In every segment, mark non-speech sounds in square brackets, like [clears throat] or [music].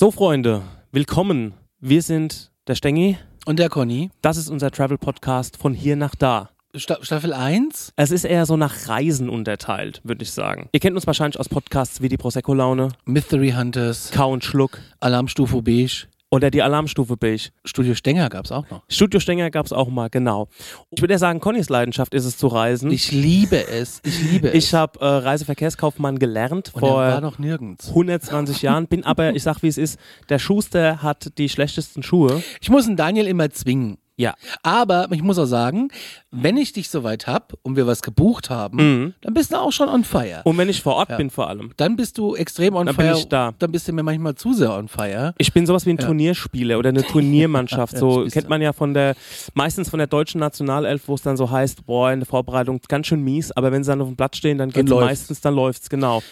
So, Freunde, willkommen. Wir sind der Stengi. Und der Conny. Das ist unser Travel-Podcast von hier nach da. Sta Staffel 1? Es ist eher so nach Reisen unterteilt, würde ich sagen. Ihr kennt uns wahrscheinlich aus Podcasts wie die Prosecco-Laune, Mystery Hunters, Kau und Schluck Alarmstufe Beige, oder die Alarmstufe Beige. Studio Stenger gab's auch noch. Studio Stenger gab es auch mal, genau. Ich würde ja sagen, Connys Leidenschaft ist es zu reisen. Ich liebe es. Ich liebe es. Ich habe äh, Reiseverkehrskaufmann gelernt Und er war vor noch nirgends. 120 Jahren, bin aber, ich sag wie es ist, der Schuster hat die schlechtesten Schuhe. Ich muss den Daniel immer zwingen. Ja. Aber ich muss auch sagen, wenn ich dich soweit hab und wir was gebucht haben, Mhm. dann bist du auch schon on fire. Und wenn ich vor Ort Ja. bin vor allem. Dann bist du extrem on Dann bin fire. ich da. Dann bist du mir manchmal zu sehr on fire. Ich bin sowas wie ein Ja. Turnierspieler oder eine Turniermannschaft. [laughs] So kennt man ja von der, meistens von der deutschen Nationalelf, wo es dann so heißt, boah, in der Vorbereitung ganz schön mies, aber wenn sie dann auf dem Platz stehen, dann geht's läuft's. meistens, dann läuft's, genau.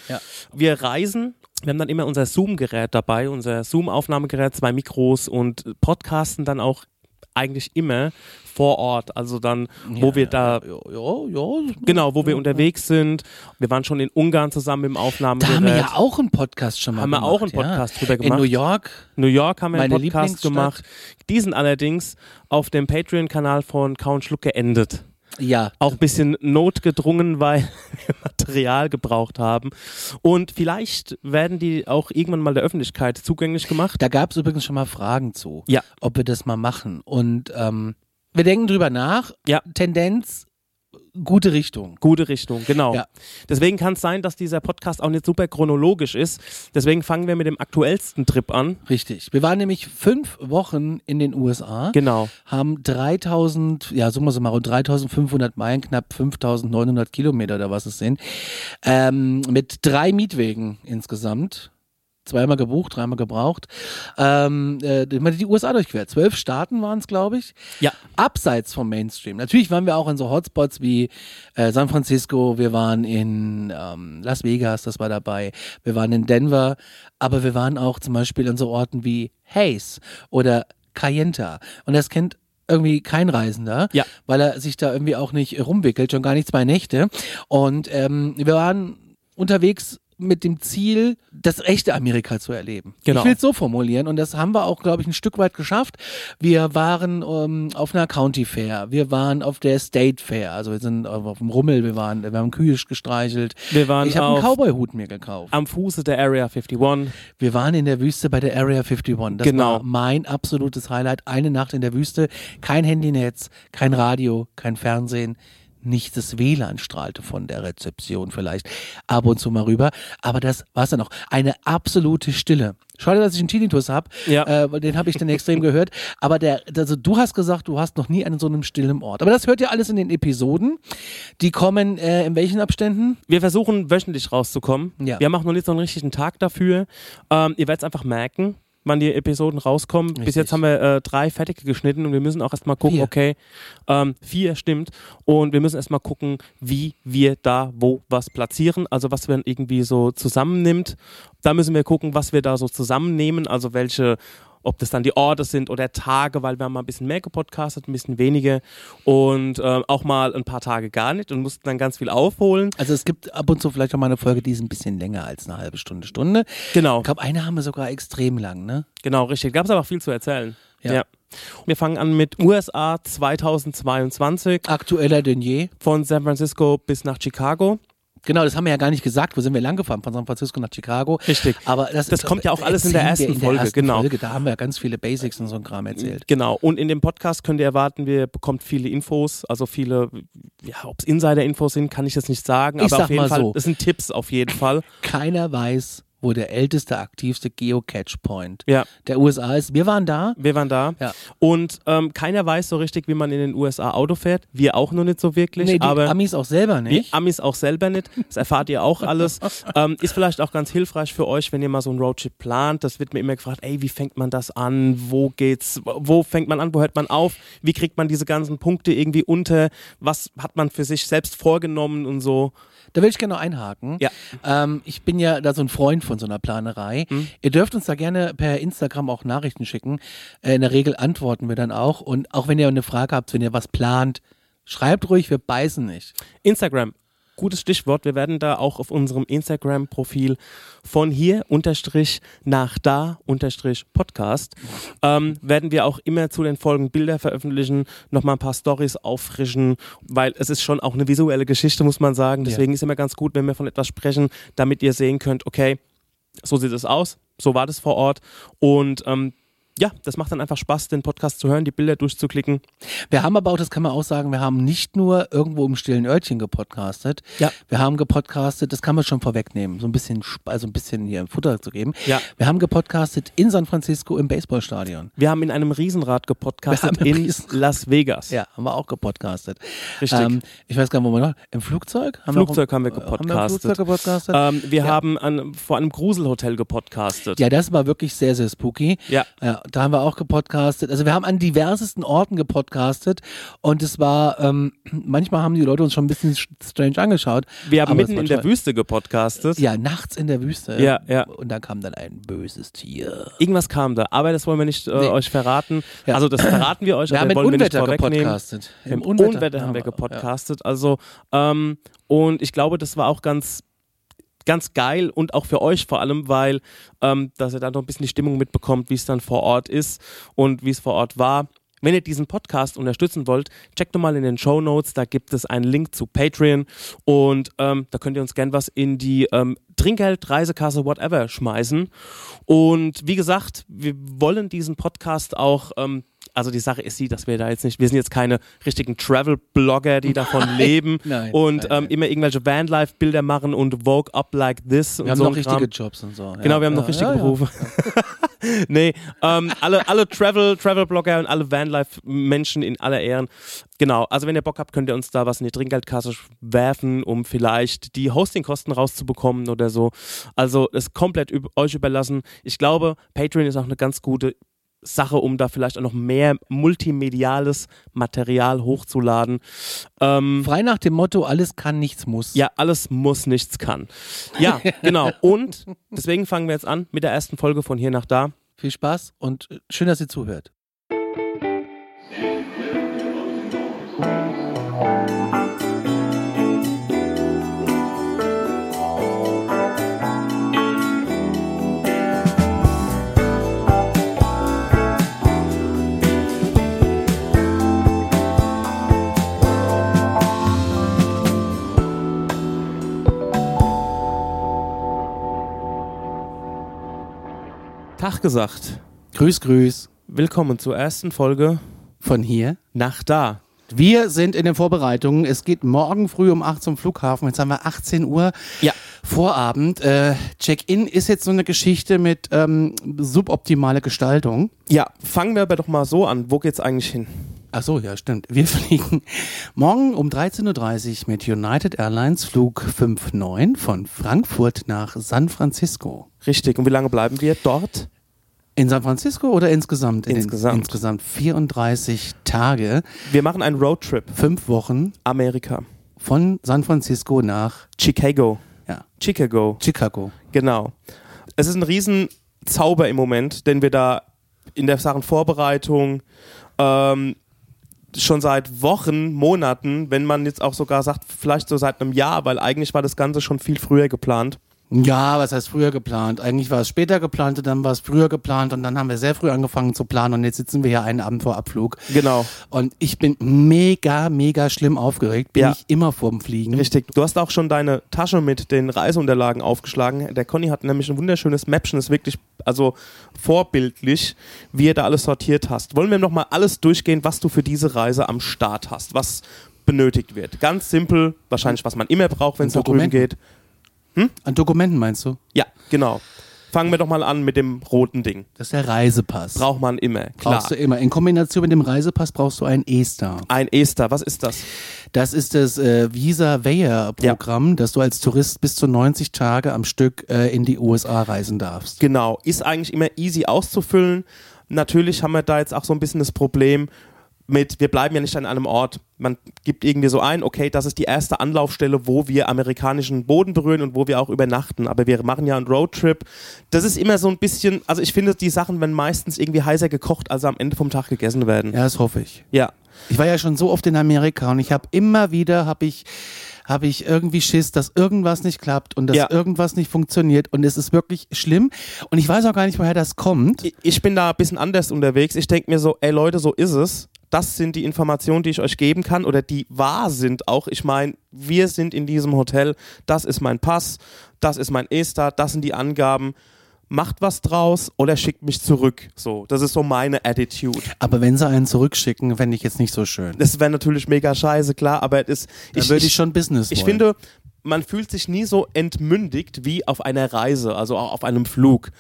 Wir reisen. Wir haben dann immer unser Zoom-Gerät dabei, unser Zoom-Aufnahmegerät, zwei Mikros und podcasten dann auch eigentlich immer vor Ort. Also dann, wo wir da, Ja, ja, ja. genau, wo wir unterwegs sind. Wir waren schon in Ungarn zusammen im Da Aufnahmegerät. haben wir ja auch einen Podcast schon mal Haben wir gemacht. auch einen Podcast drüber ja. gemacht. In New York. New York haben wir einen Podcast gemacht. Die sind allerdings auf dem Patreon-Kanal von Count Schluck geendet. Ja. Auch ein bisschen notgedrungen, weil wir Material gebraucht haben. Und vielleicht werden die auch irgendwann mal der Öffentlichkeit zugänglich gemacht. Da gab es übrigens schon mal Fragen zu, Ja. ob wir das mal machen. Und ähm, wir denken drüber nach. Ja. Tendenz, gute Richtung. Gute Richtung, genau. Ja. Deswegen kann es sein, dass dieser Podcast auch nicht super chronologisch ist. Deswegen fangen wir mit dem aktuellsten Trip an. Richtig. Wir waren nämlich fünf Wochen in den USA, Genau. haben 3000, ja, summa summarum 3500 Meilen, knapp 5900 Kilometer oder was es sind, ähm, mit drei Mietwegen insgesamt. Zweimal gebucht, dreimal gebraucht. Ähm, äh, die USA durchquert. Zwölf Staaten waren es, glaube ich. Ja. abseits vom Mainstream. Natürlich waren wir auch in so Hotspots wie äh, San Francisco, wir waren in ähm, Las Vegas, das war dabei, wir waren in Denver, aber wir waren auch zum Beispiel in so Orten wie Hayes oder Cayenta. Und das kennt irgendwie kein Reisender, Ja. weil er sich da irgendwie auch nicht rumwickelt, schon gar nicht zwei Nächte. Und ähm, wir waren unterwegs mit dem Ziel, das echte Amerika zu erleben. Genau. Ich will es so formulieren und das haben wir auch, glaube ich, ein Stück weit geschafft. Wir waren ähm, auf einer County Fair, wir waren auf der State Fair, also wir sind auf dem Rummel, wir waren, wir haben Kühe gestreichelt. Wir waren ich habe einen Cowboy-Hut mir gekauft. Am Fuße der Area 51. Wir waren in der Wüste bei der Area 51. Das Genau. war mein absolutes Highlight. Eine Nacht in der Wüste, kein Handynetz, kein Radio, kein Fernsehen. Nicht das WLAN strahlte von der Rezeption vielleicht ab und zu mal rüber. Aber das war's dann auch. Eine absolute Stille. Schade, dass ich einen Tinnitus habe. Ja. Äh, weil den habe ich dann extrem gehört. Aber der, also du hast gesagt, du hast noch nie an so einem stillen Ort. Aber das hört ihr alles in den Episoden. Die kommen äh, in welchen Abständen? Wir versuchen wöchentlich rauszukommen. Ja. Wir auch noch nicht so einen richtigen Tag dafür. Ähm, ihr werdet es einfach merken, wann die Episoden rauskommen. Bis Richtig. jetzt haben wir äh, drei fertige geschnitten und wir müssen auch erstmal gucken, Vier. okay, ähm, vier stimmt. Und wir müssen erstmal gucken, wie wir da wo was platzieren, also was wir irgendwie so zusammennimmt. Da müssen wir gucken, was wir da so zusammennehmen, also welche ob das dann die Orte sind oder Tage, weil wir haben mal ein bisschen mehr gepodcastet, ein bisschen weniger und ähm, auch mal ein paar Tage gar nicht und mussten dann ganz viel aufholen. Also es gibt ab und zu vielleicht auch mal eine Folge, die ist ein bisschen länger als eine halbe Stunde, Stunde. Genau. Ich glaube, eine haben wir sogar extrem lang, ne? Genau, richtig. Gab es aber auch viel zu erzählen. Ja. Wir fangen an mit USA 2022 Aktueller denn je. von San Francisco bis nach Chicago. Genau, das haben wir ja gar nicht gesagt. Wo sind wir lang gefahren? Von San Francisco nach Chicago. Richtig. Aber das, Das kommt ja auch alles in der erzählen wir ersten Folge, ersten genau. Folge. Da haben wir ja ganz viele Basics und so ein Kram erzählt. Genau. Und in dem Podcast könnt ihr erwarten, wir bekommt viele Infos, also viele, ja, ob es Insider-Infos sind, kann ich jetzt nicht sagen, Ich aber auf jeden mal Fall, so. es sind Tipps auf jeden Fall. Keiner weiß, wo der älteste, aktivste Geocache-Point Ja. der USA ist. Wir waren da. Wir waren da. Ja. Und ähm, keiner weiß so richtig, wie man in den USA Auto fährt. Wir auch noch nicht so wirklich. Nee, die aber Amis auch selber Die nicht. Amis auch selber nicht. Das erfahrt ihr auch alles. [laughs] ähm, ist vielleicht auch ganz hilfreich für euch, wenn ihr mal so einen Roadtrip plant. Das wird mir immer gefragt, ey, wie fängt man das an? Wo geht's? Wo fängt man an? Wo hört man auf? Wie kriegt man diese ganzen Punkte irgendwie unter? Was hat man für sich selbst vorgenommen und so? Da will ich gerne noch einhaken. Ja. Ähm, ich bin ja da so ein Freund von so einer Planerei. Mhm. Ihr dürft uns da gerne per Instagram auch Nachrichten schicken. Äh, in der Regel antworten wir dann auch. Und auch wenn ihr eine Frage habt, wenn ihr was plant, schreibt ruhig, wir beißen nicht. Instagram. gutes Stichwort. Wir werden da auch auf unserem Instagram-Profil von hier unterstrich nach da unterstrich Podcast ähm, werden wir auch immer zu den Folgen Bilder veröffentlichen, nochmal ein paar Stories auffrischen, weil es ist schon auch eine visuelle Geschichte, muss man sagen. Deswegen ja. ist immer ganz gut, wenn wir von etwas sprechen, damit ihr sehen könnt, okay, so sieht es aus, so war das vor Ort. Und ähm, ja, das macht dann einfach Spaß, den Podcast zu hören, die Bilder durchzuklicken. Wir haben aber auch, das kann man auch sagen, wir haben nicht nur irgendwo im stillen Örtchen gepodcastet. Ja. Wir haben gepodcastet, das kann man schon vorwegnehmen, so ein bisschen, also ein bisschen hier Futter zu geben. Ja. Wir haben gepodcastet in San Francisco im Baseballstadion. Wir haben in einem Riesenrad gepodcastet in Riesenrad. Las Vegas. Ja, haben wir auch gepodcastet. Richtig. Ähm, ich weiß gar nicht, wo wir noch, im Flugzeug? Haben Flugzeug wir haben wir gepodcastet. Haben wir, Flugzeug gepodcastet? Ähm, wir ja. haben an, vor einem Gruselhotel gepodcastet. Ja, das war wirklich sehr, sehr spooky. Ja. ja da haben wir auch gepodcastet. Also wir haben an diversesten Orten gepodcastet und es war, ähm, manchmal haben die Leute uns schon ein bisschen strange angeschaut. Wir haben mitten in der Wüste gepodcastet. Ja, nachts in der Wüste. Ja, ja. Und dann kam dann ein böses Tier. Irgendwas kam da, aber das wollen wir nicht äh, nee. euch verraten. Ja. Also das verraten wir euch, wir aber haben wollen wir nicht Gepodcastet. Im, Im Unwetter, Unwetter haben wir gepodcastet. Ja. Also ähm, und ich glaube, das war auch ganz ganz geil und auch für euch vor allem, weil ähm, dass ihr dann noch ein bisschen die Stimmung mitbekommt, wie es dann vor Ort ist und wie es vor Ort war. Wenn ihr diesen Podcast unterstützen wollt, checkt doch mal in den Show Notes, da gibt es einen Link zu Patreon und ähm, da könnt ihr uns gern was in die ähm, Trinkgeld, Reisekasse, whatever schmeißen. Und wie gesagt, wir wollen diesen Podcast auch ähm, also die Sache ist die, dass wir da jetzt nicht, wir sind jetzt keine richtigen Travel-Blogger, die davon [laughs] nein, leben nein, und nein, ähm, immer irgendwelche Vanlife-Bilder machen und Vogue up like this. Wir und haben so noch richtige Jobs und so. Ja. Genau, wir haben ja, noch richtige ja, Berufe. [laughs] [laughs] nee, ähm, alle, alle Travel, Travel-Blogger und alle Vanlife-Menschen in aller Ehren. Genau, also wenn ihr Bock habt, könnt ihr uns da was in die Trinkgeldkasse werfen, um vielleicht die Hostingkosten rauszubekommen oder so. Also ist komplett euch überlassen. Ich glaube, Patreon ist auch eine ganz gute Sache, um da vielleicht auch noch mehr multimediales Material hochzuladen. Ähm, Frei nach dem Motto, alles kann, nichts muss. Ja, alles muss, nichts kann. Ja, [laughs] genau. Und deswegen fangen wir jetzt an mit der ersten Folge von hier nach da. Viel Spaß und schön, dass ihr zuhört. Tag gesagt. Grüß, grüß. Willkommen zur ersten Folge von hier nach da. Wir sind in den Vorbereitungen. Es geht morgen früh um 8 zum Flughafen. Jetzt haben wir 18 Uhr. Ja. Vorabend. Äh, Check-in ist jetzt so eine Geschichte mit ähm, suboptimaler Gestaltung. Ja, fangen wir aber doch mal so an. Wo geht's eigentlich hin? Ach so, ja, stimmt. Wir [laughs] fliegen morgen um 13.30 Uhr mit United Airlines Flug 59 von Frankfurt nach San Francisco. Richtig. Und wie lange bleiben wir dort? In San Francisco oder insgesamt? Insgesamt. In, insgesamt 34 Tage. Wir machen einen Roadtrip. Fünf Wochen. Amerika. Von San Francisco nach Chicago. Ja. Chicago. Chicago. Genau. Es ist ein Riesenzauber im Moment, denn wir da in der Sachen Vorbereitung ähm, schon seit Wochen, Monaten, wenn man jetzt auch sogar sagt, vielleicht so seit einem Jahr, weil eigentlich war das Ganze schon viel früher geplant. Ja, was heißt früher geplant? Eigentlich war es später geplant und dann war es früher geplant und dann haben wir sehr früh angefangen zu planen und jetzt sitzen wir hier einen Abend vor Abflug. Genau. Und ich bin mega, mega schlimm aufgeregt. Bin ja. ich immer vorm Fliegen. Richtig. Du hast auch schon deine Tasche mit den Reiseunterlagen aufgeschlagen. Der Conny hat nämlich ein wunderschönes Mäppchen, ist wirklich, also vorbildlich, wie er da alles sortiert hast. Wollen wir nochmal alles durchgehen, was du für diese Reise am Start hast? Was benötigt wird. Ganz simpel, wahrscheinlich was man immer braucht, wenn es da drüben geht. Hm? An Dokumenten meinst du? Ja, genau. Fangen wir doch mal an mit dem roten Ding. Das ist der Reisepass. Braucht man immer, klar. Brauchst du immer. In Kombination mit dem Reisepass brauchst du ein ESTA. Ein ESTA, was ist das? Das ist das äh, Visa Waiver Programm, ja. dass du als Tourist bis zu 90 Tage am Stück äh, in die USA reisen darfst. Genau, ist eigentlich immer easy auszufüllen. Natürlich haben wir da jetzt auch so ein bisschen das Problem, mit, wir bleiben ja nicht an einem Ort. Man gibt irgendwie so ein, okay, das ist die erste Anlaufstelle, wo wir amerikanischen Boden berühren und wo wir auch übernachten. Aber wir machen ja einen Roadtrip. Das ist immer so ein bisschen, also ich finde, die Sachen werden meistens irgendwie heißer gekocht, als am Ende vom Tag gegessen werden. Ja, das hoffe ich. Ja. Ich war ja schon so oft in Amerika und ich habe immer wieder, habe ich habe ich irgendwie Schiss, dass irgendwas nicht klappt und dass Ja. irgendwas nicht funktioniert und es ist wirklich schlimm und ich weiß auch gar nicht, woher das kommt. Ich- Ich bin da ein bisschen anders unterwegs. Ich denke mir so, ey Leute, so ist es. Das sind die Informationen, die ich euch geben kann oder die wahr sind auch. Ich meine, wir sind in diesem Hotel, das ist mein Pass, das ist mein ESTA, das sind die Angaben. Macht was draus oder schickt mich zurück. So, das ist so meine Attitude. Aber wenn sie einen zurückschicken, fände ich jetzt nicht so schön. Das wäre natürlich mega scheiße, klar, aber es ist. Da würde ich schon Business Ich wollen. finde, man fühlt sich nie so entmündigt wie auf einer Reise, also auch auf einem Flug.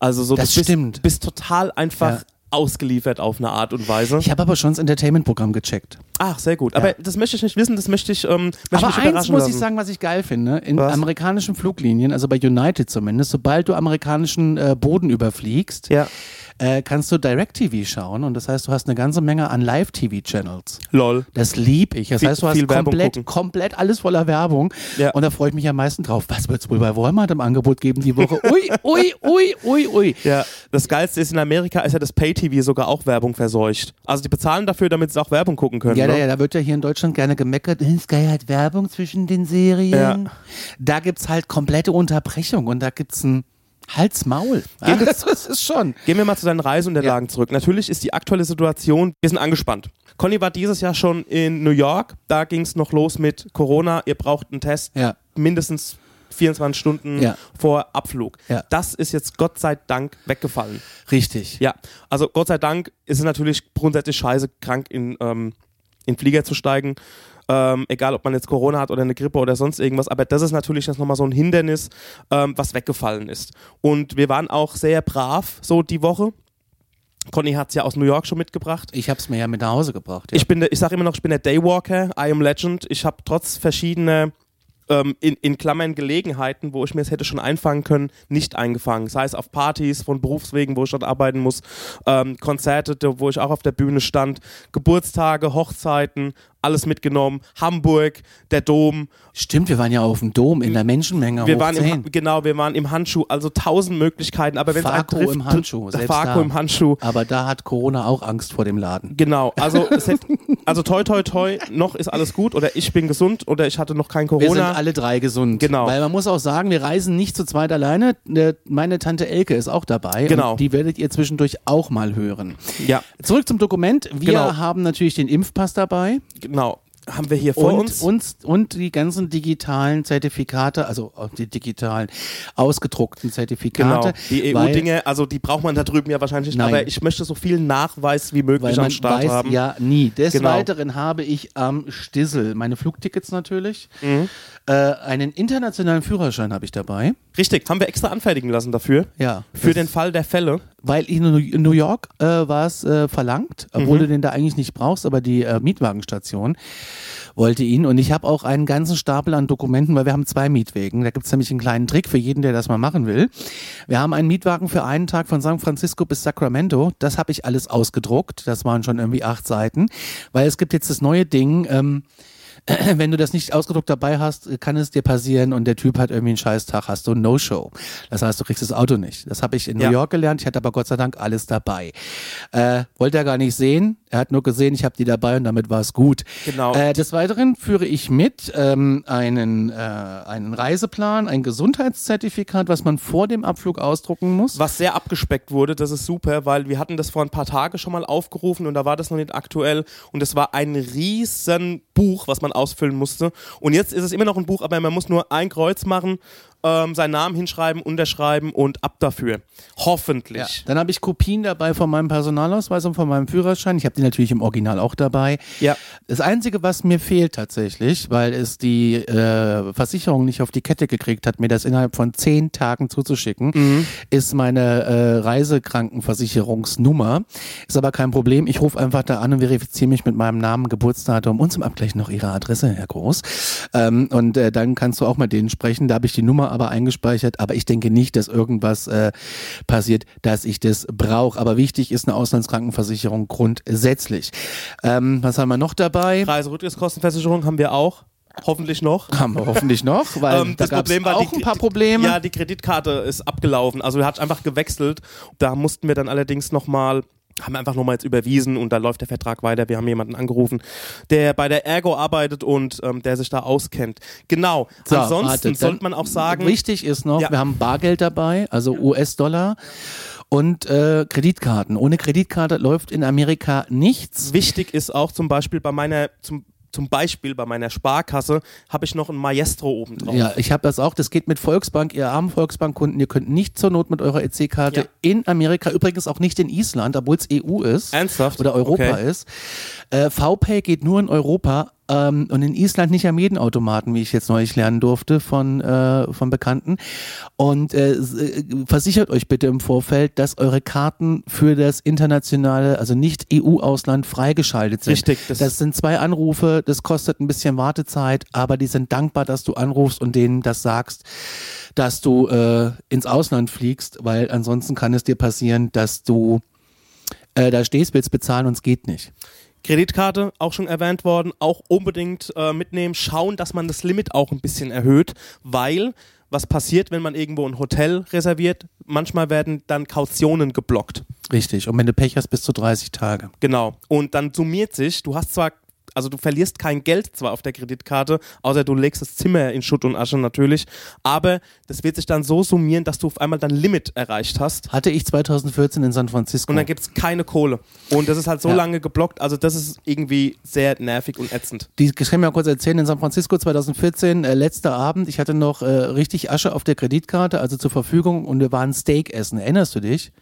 Also so, Das du bist, stimmt. bist total einfach Ja. Ausgeliefert auf eine Art und Weise. Ich habe aber schon das Entertainment-Programm gecheckt. Ach, sehr gut. Aber das möchte ich nicht wissen, das möchte ich, ähm, möchte Aber eins muss lassen. ich sagen, was ich geil finde. In Was? amerikanischen Fluglinien, also bei United zumindest, sobald du amerikanischen äh, Boden überfliegst, Ja. äh, kannst du Direct-TV schauen. Und das heißt, du hast eine ganze Menge an Live-TV-Channels. Lol. Das lieb ich. Das Viel- heißt, du hast komplett, komplett alles voller Werbung. Ja. Und da freue ich mich am meisten drauf. Was wird es wohl bei Walmart im Angebot geben die Woche? [laughs] Ui, ui, ui, ui, ui. Ja, das Geilste ist, in Amerika ist ja das Pay-TV sogar auch Werbung verseucht. Also die bezahlen dafür, damit sie auch Werbung gucken können. Ja, ne? da, ja, da wird ja hier in Deutschland gerne gemeckert, "Äh, Sky hat Werbung zwischen den Serien. Ja. Da gibt's halt komplette Unterbrechung und da gibt's ein Hals-Maul. Ja, das, das ist schon. Gehen wir mal zu deinen Reiseunterlagen zurück. Natürlich ist die aktuelle Situation, wir sind angespannt. Conny war dieses Jahr schon in New York. Da ging es noch los mit Corona. Ihr braucht einen Test Ja. mindestens 24 Stunden Ja. vor Abflug. Ja. Das ist jetzt Gott sei Dank weggefallen. Richtig. Ja, also Gott sei Dank ist es natürlich grundsätzlich scheiße, krank in, ähm, in Flieger zu steigen. Ähm, egal, ob man jetzt Corona hat oder eine Grippe oder sonst irgendwas. Aber das ist natürlich jetzt nochmal so ein Hindernis, ähm, was weggefallen ist. Und wir waren auch sehr brav so die Woche. Conny hat es ja aus New York schon mitgebracht. Ich hab's mir ja mit nach Hause gebracht. Ja. Ich bin, der- ich sage immer noch, ich bin der Daywalker, I am Legend. Ich habe trotz verschiedener ähm, in, in Klammern Gelegenheiten, wo ich mir es hätte schon einfangen können, nicht eingefangen. Sei es auf Partys von Berufswegen, wo ich dort arbeiten muss, ähm, Konzerte, wo ich auch auf der Bühne stand, Geburtstage, Hochzeiten, alles mitgenommen. Hamburg, der Dom. Stimmt, wir waren ja auf dem Dom in der Menschenmenge. Wir waren im, 10. Ha- genau, wir waren im Handschuh, also tausend Möglichkeiten. Aber wenn Farko trifft, im Handschuh, selbst Farko da. im Handschuh. Aber da hat Corona auch Angst vor dem Laden. Genau, also, [laughs] hätte, also toi toi toi, noch ist alles gut oder ich bin gesund oder ich hatte noch kein Wir sind Corona. alle drei gesund. Genau. Weil man muss auch sagen, wir reisen nicht zu zweit alleine. Ne, Meine Tante Elke ist auch dabei. Genau. Die werdet ihr zwischendurch auch mal hören. ja, Zurück zum Dokument. Wir Genau. haben natürlich den Impfpass dabei genau. Haben wir hier vor und, uns. uns und die ganzen digitalen Zertifikate, also auch die digitalen ausgedruckten Genau, Zertifikate. die weil- EU-Dinge, also die braucht man da drüben ja wahrscheinlich nicht, Nein. aber ich möchte so viel Nachweis wie möglich Weil am man Start weiß haben. ja nie. Des Genau. Weiteren habe ich am Stissel meine Flugtickets natürlich. Mhm. Äh, einen internationalen Führerschein habe ich dabei. Richtig, haben wir extra anfertigen lassen dafür. Ja. Für den Fall der Fälle. Weil in New- York äh, war es äh, verlangt, obwohl du den da eigentlich nicht brauchst, aber die äh, Mietwagenstation wollte ihn. Und ich habe auch einen ganzen Stapel an Dokumenten, weil wir haben zwei Mietwegen. Da gibt's nämlich einen kleinen Trick für jeden, der das mal machen will. Wir haben einen Mietwagen für einen Tag von San Francisco bis Sacramento. Das habe ich alles ausgedruckt. Das waren schon irgendwie acht Seiten. Weil es gibt jetzt das neue Ding, ähm, [clears throat] wenn du das nicht ausgedruckt dabei hast, kann es dir passieren und der Typ hat irgendwie einen Scheißtag, hast du ein No-Show. Das heißt, du kriegst das Auto nicht. Das habe ich in Ja. New York gelernt, ich hatte aber Gott sei Dank alles dabei. Äh, wollte er gar nicht sehen, er hat nur gesehen, ich habe die dabei und damit war es gut. Genau. Äh, des Weiteren führe ich mit ähm, einen, äh, einen Reiseplan, ein Gesundheitszertifikat, was man vor dem Abflug ausdrucken muss. Was sehr abgespeckt wurde, das ist super, weil wir hatten das vor ein paar Tagen schon mal aufgerufen und da war das noch nicht aktuell und es war ein riesen Buch, was man ausfüllen musste. Und jetzt ist es immer noch ein Buch, aber man muss nur ein Kreuz machen, ähm, seinen Namen hinschreiben, unterschreiben und ab dafür. Hoffentlich. Ja. Dann habe ich Kopien dabei von meinem Personalausweis und von meinem Führerschein. Ich habe die natürlich im Original auch dabei. Ja. Das Einzige, was mir fehlt tatsächlich, weil es die äh, Versicherung nicht auf die Kette gekriegt hat, mir das innerhalb von zehn Tagen zuzuschicken, Mhm. ist meine äh, Reisekrankenversicherungsnummer. Ist aber kein Problem. Ich rufe einfach da an und verifiziere mich mit meinem Namen, Geburtsdatum und zum Abgleich noch Ihre Adresse, Herr Groß. Ähm, und äh, dann kannst du auch mit denen sprechen. Da habe ich die Nummer aber eingespeichert, aber ich denke nicht, dass irgendwas äh, passiert, dass ich das brauche. Aber wichtig ist eine Auslandskrankenversicherung grundsätzlich. Ähm, was haben wir noch dabei? Reiserücktrittskostenversicherung haben wir auch. Hoffentlich noch. Haben wir hoffentlich noch, weil Ähm, da das Problem war, auch die- ein paar Probleme. Ja, die Kreditkarte ist abgelaufen. Also hat einfach gewechselt. Da mussten wir dann allerdings nochmal, haben wir einfach nochmal jetzt überwiesen und da läuft der Vertrag weiter. Wir haben jemanden angerufen, der bei der Ergo arbeitet und ähm, der sich da auskennt. Genau. So, Ansonsten warte, sollte man auch sagen, Wichtig ist noch, Ja. wir haben Bargeld dabei, also US-Dollar und äh, Kreditkarten. Ohne Kreditkarte läuft in Amerika nichts. wichtig ist auch zum Beispiel bei meiner, zum, zum Beispiel bei meiner Sparkasse habe ich noch ein Maestro oben drauf. Ja, ich habe das auch. Das geht mit Volksbank. Ihr armen Volksbankkunden, ihr könnt nicht zur Not mit eurer EC-Karte Ja. in Amerika, übrigens auch nicht in Island, obwohl es EU ist Ernsthaft? oder Europa Okay. ist. Äh, VPay geht nur in Europa ähm, und in Island nicht am jeden Automaten, wie ich jetzt neulich lernen durfte von, äh, von Bekannten. Und äh, äh, versichert euch bitte im Vorfeld, dass eure Karten für das internationale, also nicht EU-Ausland freigeschaltet sind. Richtig, Das, das- sind zwei Anrufe, das kostet ein bisschen Wartezeit, aber die sind dankbar, dass du anrufst und denen das sagst, dass du äh, ins Ausland fliegst, weil ansonsten kann es dir passieren, dass du äh, da stehst, willst bezahlen und es geht nicht. Kreditkarte, auch schon erwähnt worden, auch unbedingt äh, mitnehmen, schauen, dass man das Limit auch ein bisschen erhöht, weil was passiert, wenn man irgendwo ein Hotel reserviert? Manchmal werden dann Kautionen geblockt. Richtig. Und wenn du Pech hast, bis zu 30 Tage. Genau. Und dann summiert sich, du hast zwar, also du verlierst kein Geld zwar auf der Kreditkarte, außer du legst das Zimmer in Schutt und Asche natürlich, aber das wird sich dann so summieren, dass du auf einmal dein Limit erreicht hast. Hatte ich 2014 in San Francisco. Und dann gibt es keine Kohle. Und das ist halt so Ja. lange geblockt, also das ist irgendwie sehr nervig und ätzend. Die, ich kann mir mal kurz erzählen, in San Francisco 2014, äh, letzter Abend, ich hatte noch äh, richtig Asche auf der Kreditkarte, also zur Verfügung und wir waren Steak essen. Erinnerst du dich?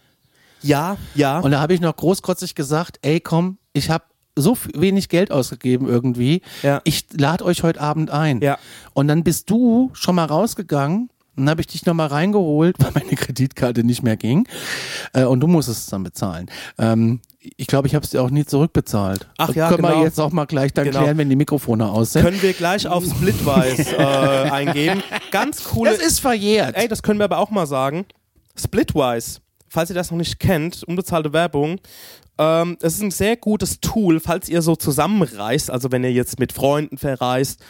Ja, ja. Und da habe ich noch großkotzig gesagt, ey komm, ich habe so wenig Geld ausgegeben irgendwie. Ja. Ich lade euch heute Abend ein. Ja. Und dann bist du schon mal rausgegangen. Dann habe ich dich nochmal reingeholt, [laughs] weil meine Kreditkarte nicht mehr ging. Äh, und du musstest es dann bezahlen. Ähm, ich glaube, ich habe es dir auch nie zurückbezahlt. Ach ja, Können genau. wir jetzt auch mal gleich dann Genau. klären, wenn die Mikrofone aus sind. können wir gleich auf Splitwise [laughs] äh, eingeben. Ganz coole. Das ist verjährt. Ey, das können wir aber auch mal sagen. Splitwise, falls ihr das noch nicht kennt, unbezahlte Werbung. Ähm, es ist ein sehr gutes Tool, falls ihr so zusammenreist, also wenn ihr jetzt mit Freunden verreist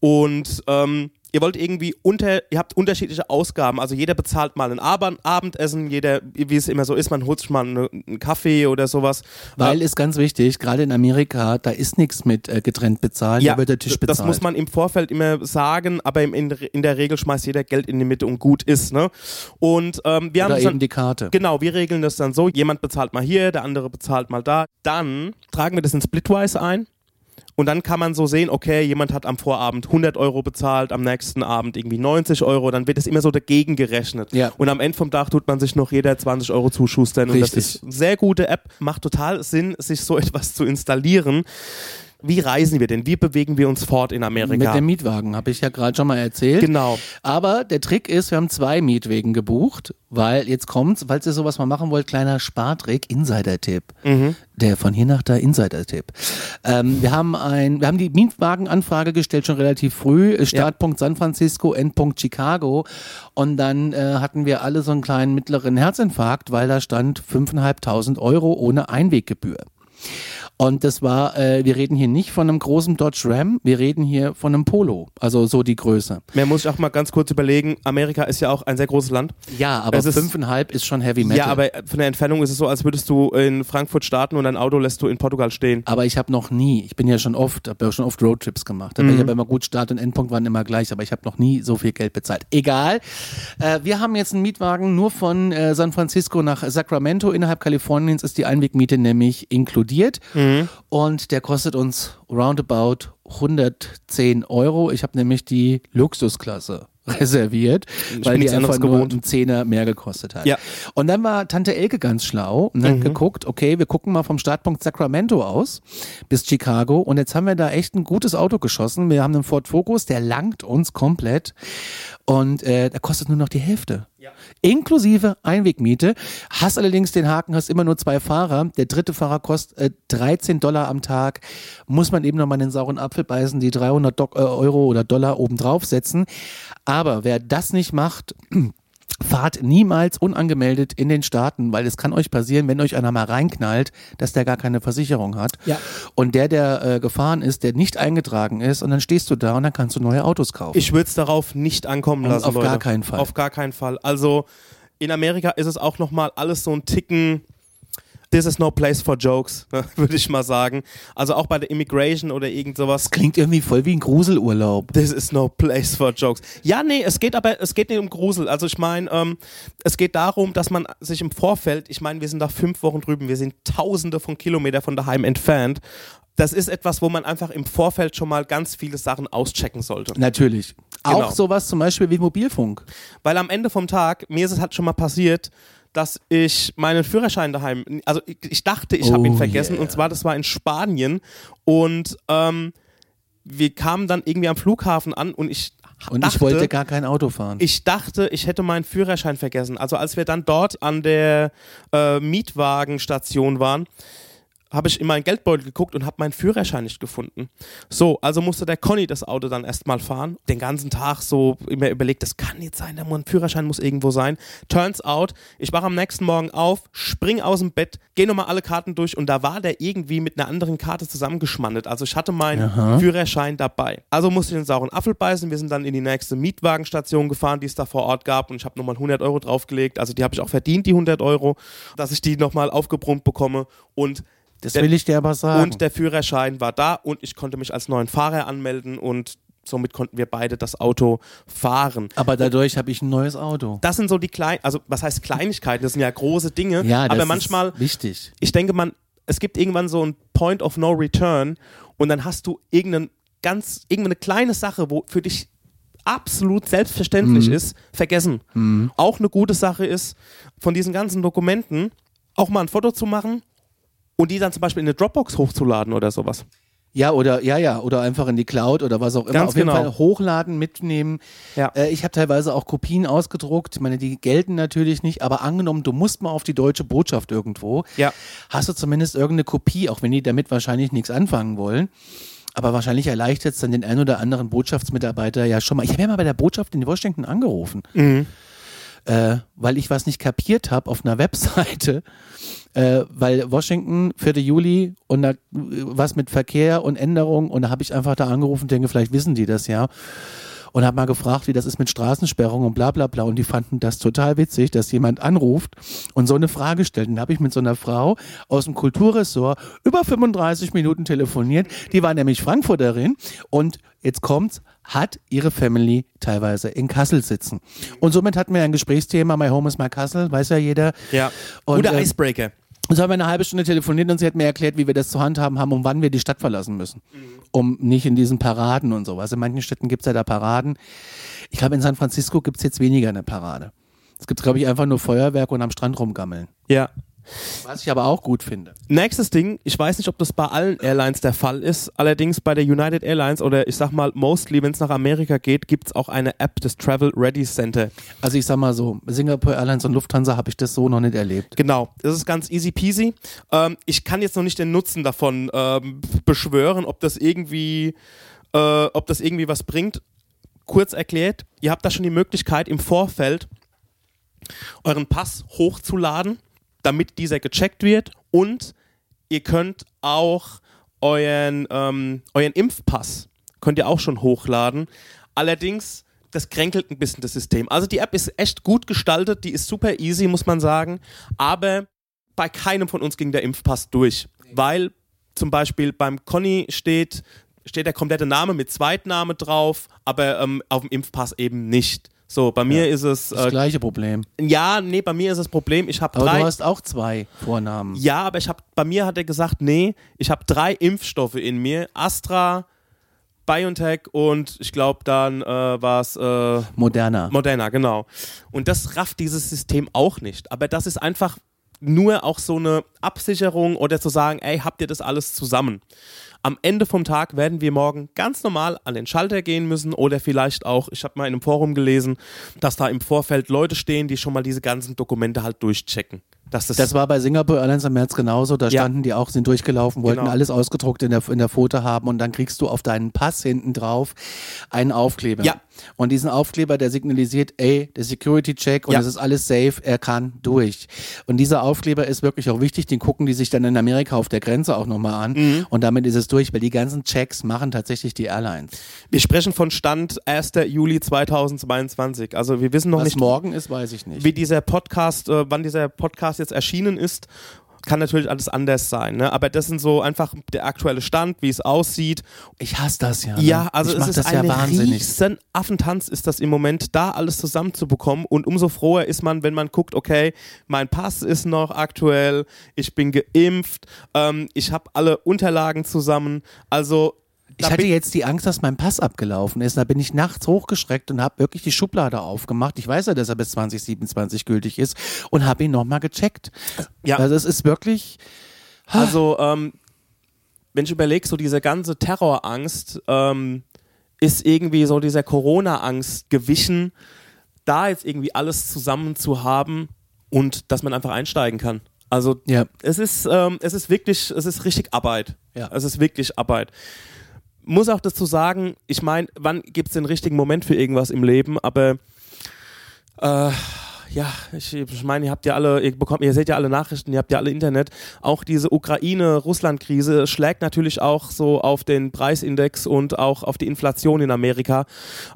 und ähm, ihr wollt irgendwie unter, ihr habt unterschiedliche Ausgaben, also jeder bezahlt mal ein Ab Abendessen, jeder, wie es immer so ist, man holt sich mal eine, einen Kaffee oder sowas. Weil ist ganz wichtig, gerade in Amerika, da ist nichts mit äh, getrennt bezahlen, da wird der Tisch bezahlt. das muss man im Vorfeld immer sagen, aber im, in, in der Regel schmeißt jeder Geld in die Mitte und gut ist. Ne? Und ähm, wir haben Oder dann, eben die Karte. Genau, wir regeln das dann so, jemand bezahlt mal hier, der andere bezahlt mal da. Dann tragen wir das in Splitwise ein. Und dann kann man so sehen, okay, jemand hat am Vorabend 100 Euro bezahlt, am nächsten Abend irgendwie 90 Euro, dann wird es immer so dagegen gerechnet. Ja. Und am Ende vom Tag tut man sich noch jeder 20 Euro zuschustern. Und das Richtig. ist eine sehr gute App, macht total Sinn, sich so [laughs] etwas zu installieren. Wie reisen wir denn? Wie bewegen wir uns fort in Amerika? Mit dem Mietwagen, habe ich ja gerade schon mal erzählt. genau. Aber der Trick ist, wir haben zwei Mietwegen gebucht, weil jetzt kommt's, falls ihr sowas mal machen wollt, kleiner Spartrick, Insider-Tipp. Der von hier nach da Insider-Tipp. Ähm, wir haben ein, wir haben die Mietwagenanfrage gestellt schon relativ früh. Startpunkt San Francisco, Endpunkt Chicago. Und dann äh, hatten wir alle so einen kleinen mittleren Herzinfarkt, weil da stand 5.500 Euro ohne Einweggebühr. Und das war, äh, wir reden hier nicht von einem großen Dodge Ram, wir reden hier von einem Polo, also so die Größe. Mehr muss ich auch mal ganz kurz überlegen. Amerika ist ja auch ein sehr großes Land. Ja, aber Es ist- fünfeinhalb ist schon Heavy Metal. Ja, aber von der Entfernung ist es so, als würdest du in Frankfurt starten und dein Auto lässt du in Portugal stehen. aber ich habe noch nie, ich bin ja schon oft, habe ja schon oft Roadtrips gemacht. Aber ich habe immer gut Start und Endpunkt waren immer gleich, aber ich habe noch nie so viel Geld bezahlt. Egal. Äh, wir haben jetzt einen Mietwagen nur von äh, San Francisco nach Sacramento innerhalb Kaliforniens ist die Einwegmiete nämlich inkludiert und der kostet uns roundabout 110 Euro. Ich habe nämlich die Luxusklasse reserviert, weil bin die einfach nur gewohnt. einen Zehner mehr gekostet hat. Ja. Und dann war Tante Elke ganz schlau und hat geguckt, okay, wir gucken mal vom Startpunkt Sacramento aus bis Chicago und jetzt haben wir da echt ein gutes Auto geschossen. Wir haben einen Ford Focus, der langt uns komplett und äh, der kostet nur noch die Hälfte. Inklusive Einwegmiete. Hast allerdings den Haken, hast immer nur zwei Fahrer. Der dritte Fahrer kostet äh, 13 Dollar am Tag. Muss man eben nochmal den sauren Apfel beißen, die 300 Do äh, Euro oder Dollar obendrauf setzen. Aber wer das nicht macht, [clears throat] Fahrt niemals unangemeldet in den Staaten, weil es kann euch passieren, wenn euch einer mal reinknallt, dass der gar keine Versicherung hat. Ja. Und der, der äh, gefahren ist, der nicht eingetragen ist, und dann stehst du da und dann kannst du neue Autos kaufen. Ich würde es darauf nicht ankommen Und lassen. auf Leute. gar keinen Fall. Auf gar keinen Fall. Also in Amerika ist es auch nochmal alles so ein Ticken. This is no place for jokes, [laughs] würde ich mal sagen. Also auch bei der Immigration oder irgend sowas. Klingt irgendwie voll wie ein Gruselurlaub. This is no place for jokes. Ja, nee, es geht aber, es geht nicht um Grusel. Also ich meine, ähm, es geht darum, dass man sich im Vorfeld, ich meine, wir sind da fünf Wochen drüben, wir sind tausende von Kilometern von daheim entfernt. Das ist etwas, wo man einfach im Vorfeld schon mal ganz viele Sachen auschecken sollte. Natürlich. Genau. Auch sowas zum Beispiel wie Mobilfunk. Weil am Ende vom Tag, mir ist es halt schon mal passiert, dass ich meinen Führerschein daheim, also ich, ich dachte, ich habe ihn Oh, vergessen yeah. und zwar, das war in Spanien und ähm, wir kamen dann irgendwie am Flughafen an und ich Und dachte, ich wollte gar kein Auto fahren. ich dachte, ich hätte meinen Führerschein vergessen. Also als wir dann dort an der äh, Mietwagenstation waren, habe ich in meinen Geldbeutel geguckt und habe meinen Führerschein nicht gefunden. So, also musste der Conny das Auto dann erstmal fahren. Den ganzen Tag so immer überlegt, das kann nicht sein, der Führerschein muss irgendwo sein. Turns out, ich wache am nächsten Morgen auf, spring aus dem Bett, gehe nochmal alle Karten durch und da war der irgendwie mit einer anderen Karte zusammengeschmandet. Also ich hatte meinen Aha. Führerschein dabei. Also musste ich den sauren Apfel beißen. Wir sind dann in die nächste Mietwagenstation gefahren, die es da vor Ort gab und ich habe nochmal 100 Euro draufgelegt. Also die habe ich auch verdient, die 100 Euro, dass ich die nochmal aufgebrummt bekomme und das der- will ich dir aber sagen. und der Führerschein war da und ich konnte mich als neuen Fahrer anmelden und somit konnten wir beide das Auto fahren. aber dadurch habe ich ein neues Auto. Das sind so die kleinen, also was heißt Kleinigkeiten, das sind ja große Dinge, Ja, das aber manchmal, ist wichtig. ich denke man, es gibt irgendwann so ein Point of No Return und dann hast du irgendeinen ganz, irgendeine kleine Sache, wo für dich absolut selbstverständlich ist, vergessen. Auch eine gute Sache ist, von diesen ganzen Dokumenten auch mal ein Foto zu machen und die dann zum Beispiel in eine Dropbox hochzuladen oder sowas. Ja, oder ja, ja, oder einfach in die Cloud oder was auch immer. Ganz Auf jeden genau. Fall hochladen, mitnehmen. Ja. Äh, ich habe teilweise auch Kopien ausgedruckt. Ich meine, die gelten natürlich nicht, aber angenommen, du musst mal auf die deutsche Botschaft irgendwo, Ja. hast du zumindest irgendeine Kopie, auch wenn die damit wahrscheinlich nichts anfangen wollen. Aber wahrscheinlich erleichtert es dann den einen oder anderen Botschaftsmitarbeiter ja schon mal. Ich habe ja mal bei der Botschaft in Washington angerufen, äh, weil ich was nicht kapiert habe auf einer [laughs] Webseite. Äh, weil Washington, 4. Juli und da, äh, was mit Verkehr und Änderung und da habe ich einfach da angerufen denke, vielleicht wissen die das ja. Und habe mal gefragt, wie das ist mit Straßensperrung und bla bla bla. Und die fanden das total witzig, dass jemand anruft und so eine Frage stellt. Und da habe ich mit so einer Frau aus dem Kulturressort über 35 Minuten telefoniert. Die war nämlich Frankfurterin und jetzt kommt's, hat ihre Family teilweise in Kassel sitzen. Und somit hatten wir ein Gesprächsthema, My Home is my Kassel, weiß ja jeder. Ja. Und, Guter ähm, Icebreaker. und so haben wir eine halbe Stunde telefoniert und sie hat mir erklärt, wie wir das zu handhaben haben und wann wir die Stadt verlassen müssen. Um nicht in diesen Paraden und sowas. In manchen Städten gibt's ja da Paraden. Ich glaube, in San Francisco gibt's jetzt weniger eine Parade. Es gibt, glaube ich, einfach nur Feuerwerk und am Strand rumgammeln. Ja. Was ich aber auch gut finde. Nächstes Ding, ich weiß nicht, ob das bei allen Airlines der Fall ist, allerdings bei der United Airlines oder ich sag mal, mostly, wenn es nach Amerika geht, gibt es auch eine App des Travel Ready Center. Also ich sag mal so, Singapore Airlines und Lufthansa habe ich das so noch nicht erlebt. Genau, das ist ganz easy peasy. Ähm, ich kann jetzt noch nicht den Nutzen davon ähm, beschwören, ob das irgendwie, äh, ob das irgendwie was bringt. Kurz erklärt, ihr habt da schon die Möglichkeit im Vorfeld euren Pass hochzuladen, damit dieser gecheckt wird und ihr könnt auch euren, ähm, euren Impfpass könnt ihr auch schon hochladen. Allerdings, das kränkelt ein bisschen das System. Also die App ist echt gut gestaltet, die ist super easy, muss man sagen. Aber bei keinem von uns ging der Impfpass durch, weil zum Beispiel beim Conny steht, steht der komplette Name mit Zweitname drauf, aber ähm, auf dem Impfpass eben nicht. So, bei mir ist es, Das äh, gleiche Problem. ja, nee, bei mir ist das Problem, ich habe Aber drei. du hast auch zwei Vornamen. Ja, aber ich habe bei mir hat er gesagt, nee, ich habe drei Impfstoffe in mir, Astra, BioNTech und ich glaube dann äh, war es äh, Moderna. Moderna, genau. Und das rafft dieses System auch nicht. Aber das ist einfach nur auch so eine Absicherung oder zu sagen, ey, habt ihr das alles zusammen? Am Ende vom Tag werden wir morgen ganz normal an den Schalter gehen müssen oder vielleicht auch, ich habe mal in einem Forum gelesen, dass da im Vorfeld Leute stehen, die schon mal diese ganzen Dokumente halt durchchecken. Das, Das war bei Singapore Airlines am März genauso. Da Ja. standen die auch, sind durchgelaufen, wollten Genau. alles ausgedruckt in der, in der Foto haben und dann kriegst du auf deinen Pass hinten drauf einen Aufkleber. Ja. Und diesen Aufkleber, der signalisiert, ey, der Security-Check und Ja. es ist alles safe, er kann durch. Und dieser Aufkleber ist wirklich auch wichtig, den gucken die sich dann in Amerika auf der Grenze auch nochmal an Mhm. und damit ist es durch, weil die ganzen Checks machen tatsächlich die Airlines. wir sprechen von Stand 1. Juli 2022. Also wir wissen noch Was nicht, morgen ist, weiß ich nicht. wie dieser Podcast, äh, wann dieser Podcast jetzt erschienen ist. Kann natürlich alles anders sein, ne? aber das sind so einfach der aktuelle Stand, wie es aussieht. Ich hasse das ja. Ne? Ja, also ich es ist das ein ja wahnsinnig. riesen Affentanz ist das im Moment, da alles zusammenzubekommen und umso froher ist man, wenn man guckt, okay, mein Pass ist noch aktuell, ich bin geimpft, ähm, ich habe alle Unterlagen zusammen, also Ich hatte jetzt die Angst, dass mein Pass abgelaufen ist. Da bin ich nachts hochgeschreckt und habe wirklich die Schublade aufgemacht. Ich weiß ja, dass er bis 2027 gültig ist und habe ihn nochmal gecheckt. Ja. Also es ist wirklich. Also, ähm, wenn ich überlege, so diese ganze Terrorangst ähm, ist irgendwie so dieser Corona-Angst gewichen, da jetzt irgendwie alles zusammen zu haben und dass man einfach einsteigen kann. Also Ja. es ist, ähm, es ist wirklich, es ist richtig Arbeit. Ja. Es ist wirklich Arbeit. Muss auch dazu sagen, ich meine, wann gibt es den richtigen Moment für irgendwas im Leben, aber äh, ja, ich, ich meine, ihr habt ja alle, ihr bekommt, ihr seht ja alle Nachrichten, ihr habt ja alle Internet. Auch diese Ukraine-Russland-Krise schlägt natürlich auch so auf den Preisindex und auch auf die Inflation in Amerika.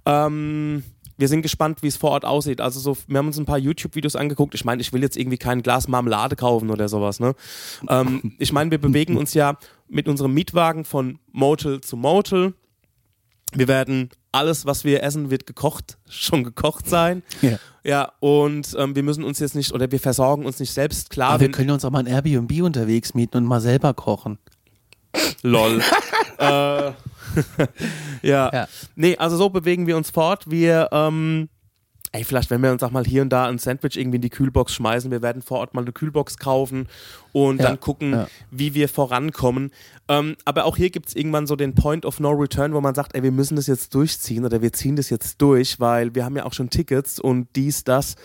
Ähm, wir sind gespannt, wie es vor Ort aussieht. Also so, wir haben uns ein paar YouTube-Videos angeguckt. Ich meine, ich will jetzt irgendwie kein Glas Marmelade kaufen oder sowas. Ne? Ähm, [laughs] ich meine, wir bewegen uns ja mit unserem Mietwagen von Motel zu Motel. Wir werden alles, was wir essen, wird gekocht, [laughs] schon gekocht sein. Ja. Ja, und ähm, wir müssen uns jetzt nicht, oder wir versorgen uns nicht selbst. Klar, Aber wir können uns auch mal ein Airbnb unterwegs mieten und mal selber kochen. Lol. [laughs] äh, [laughs] ja. Ja. Nee, also so bewegen wir uns fort. Wir, ähm, ey, vielleicht, wenn wir uns auch mal hier und da ein Sandwich irgendwie in die Kühlbox schmeißen, wir werden vor Ort mal eine Kühlbox kaufen und Ja, dann gucken, ja. wie wir vorankommen. Ähm, aber auch hier gibt es irgendwann so den Point of No Return, wo man sagt, ey, wir müssen das jetzt durchziehen oder wir ziehen das jetzt durch, weil wir haben ja auch schon Tickets und dies, das.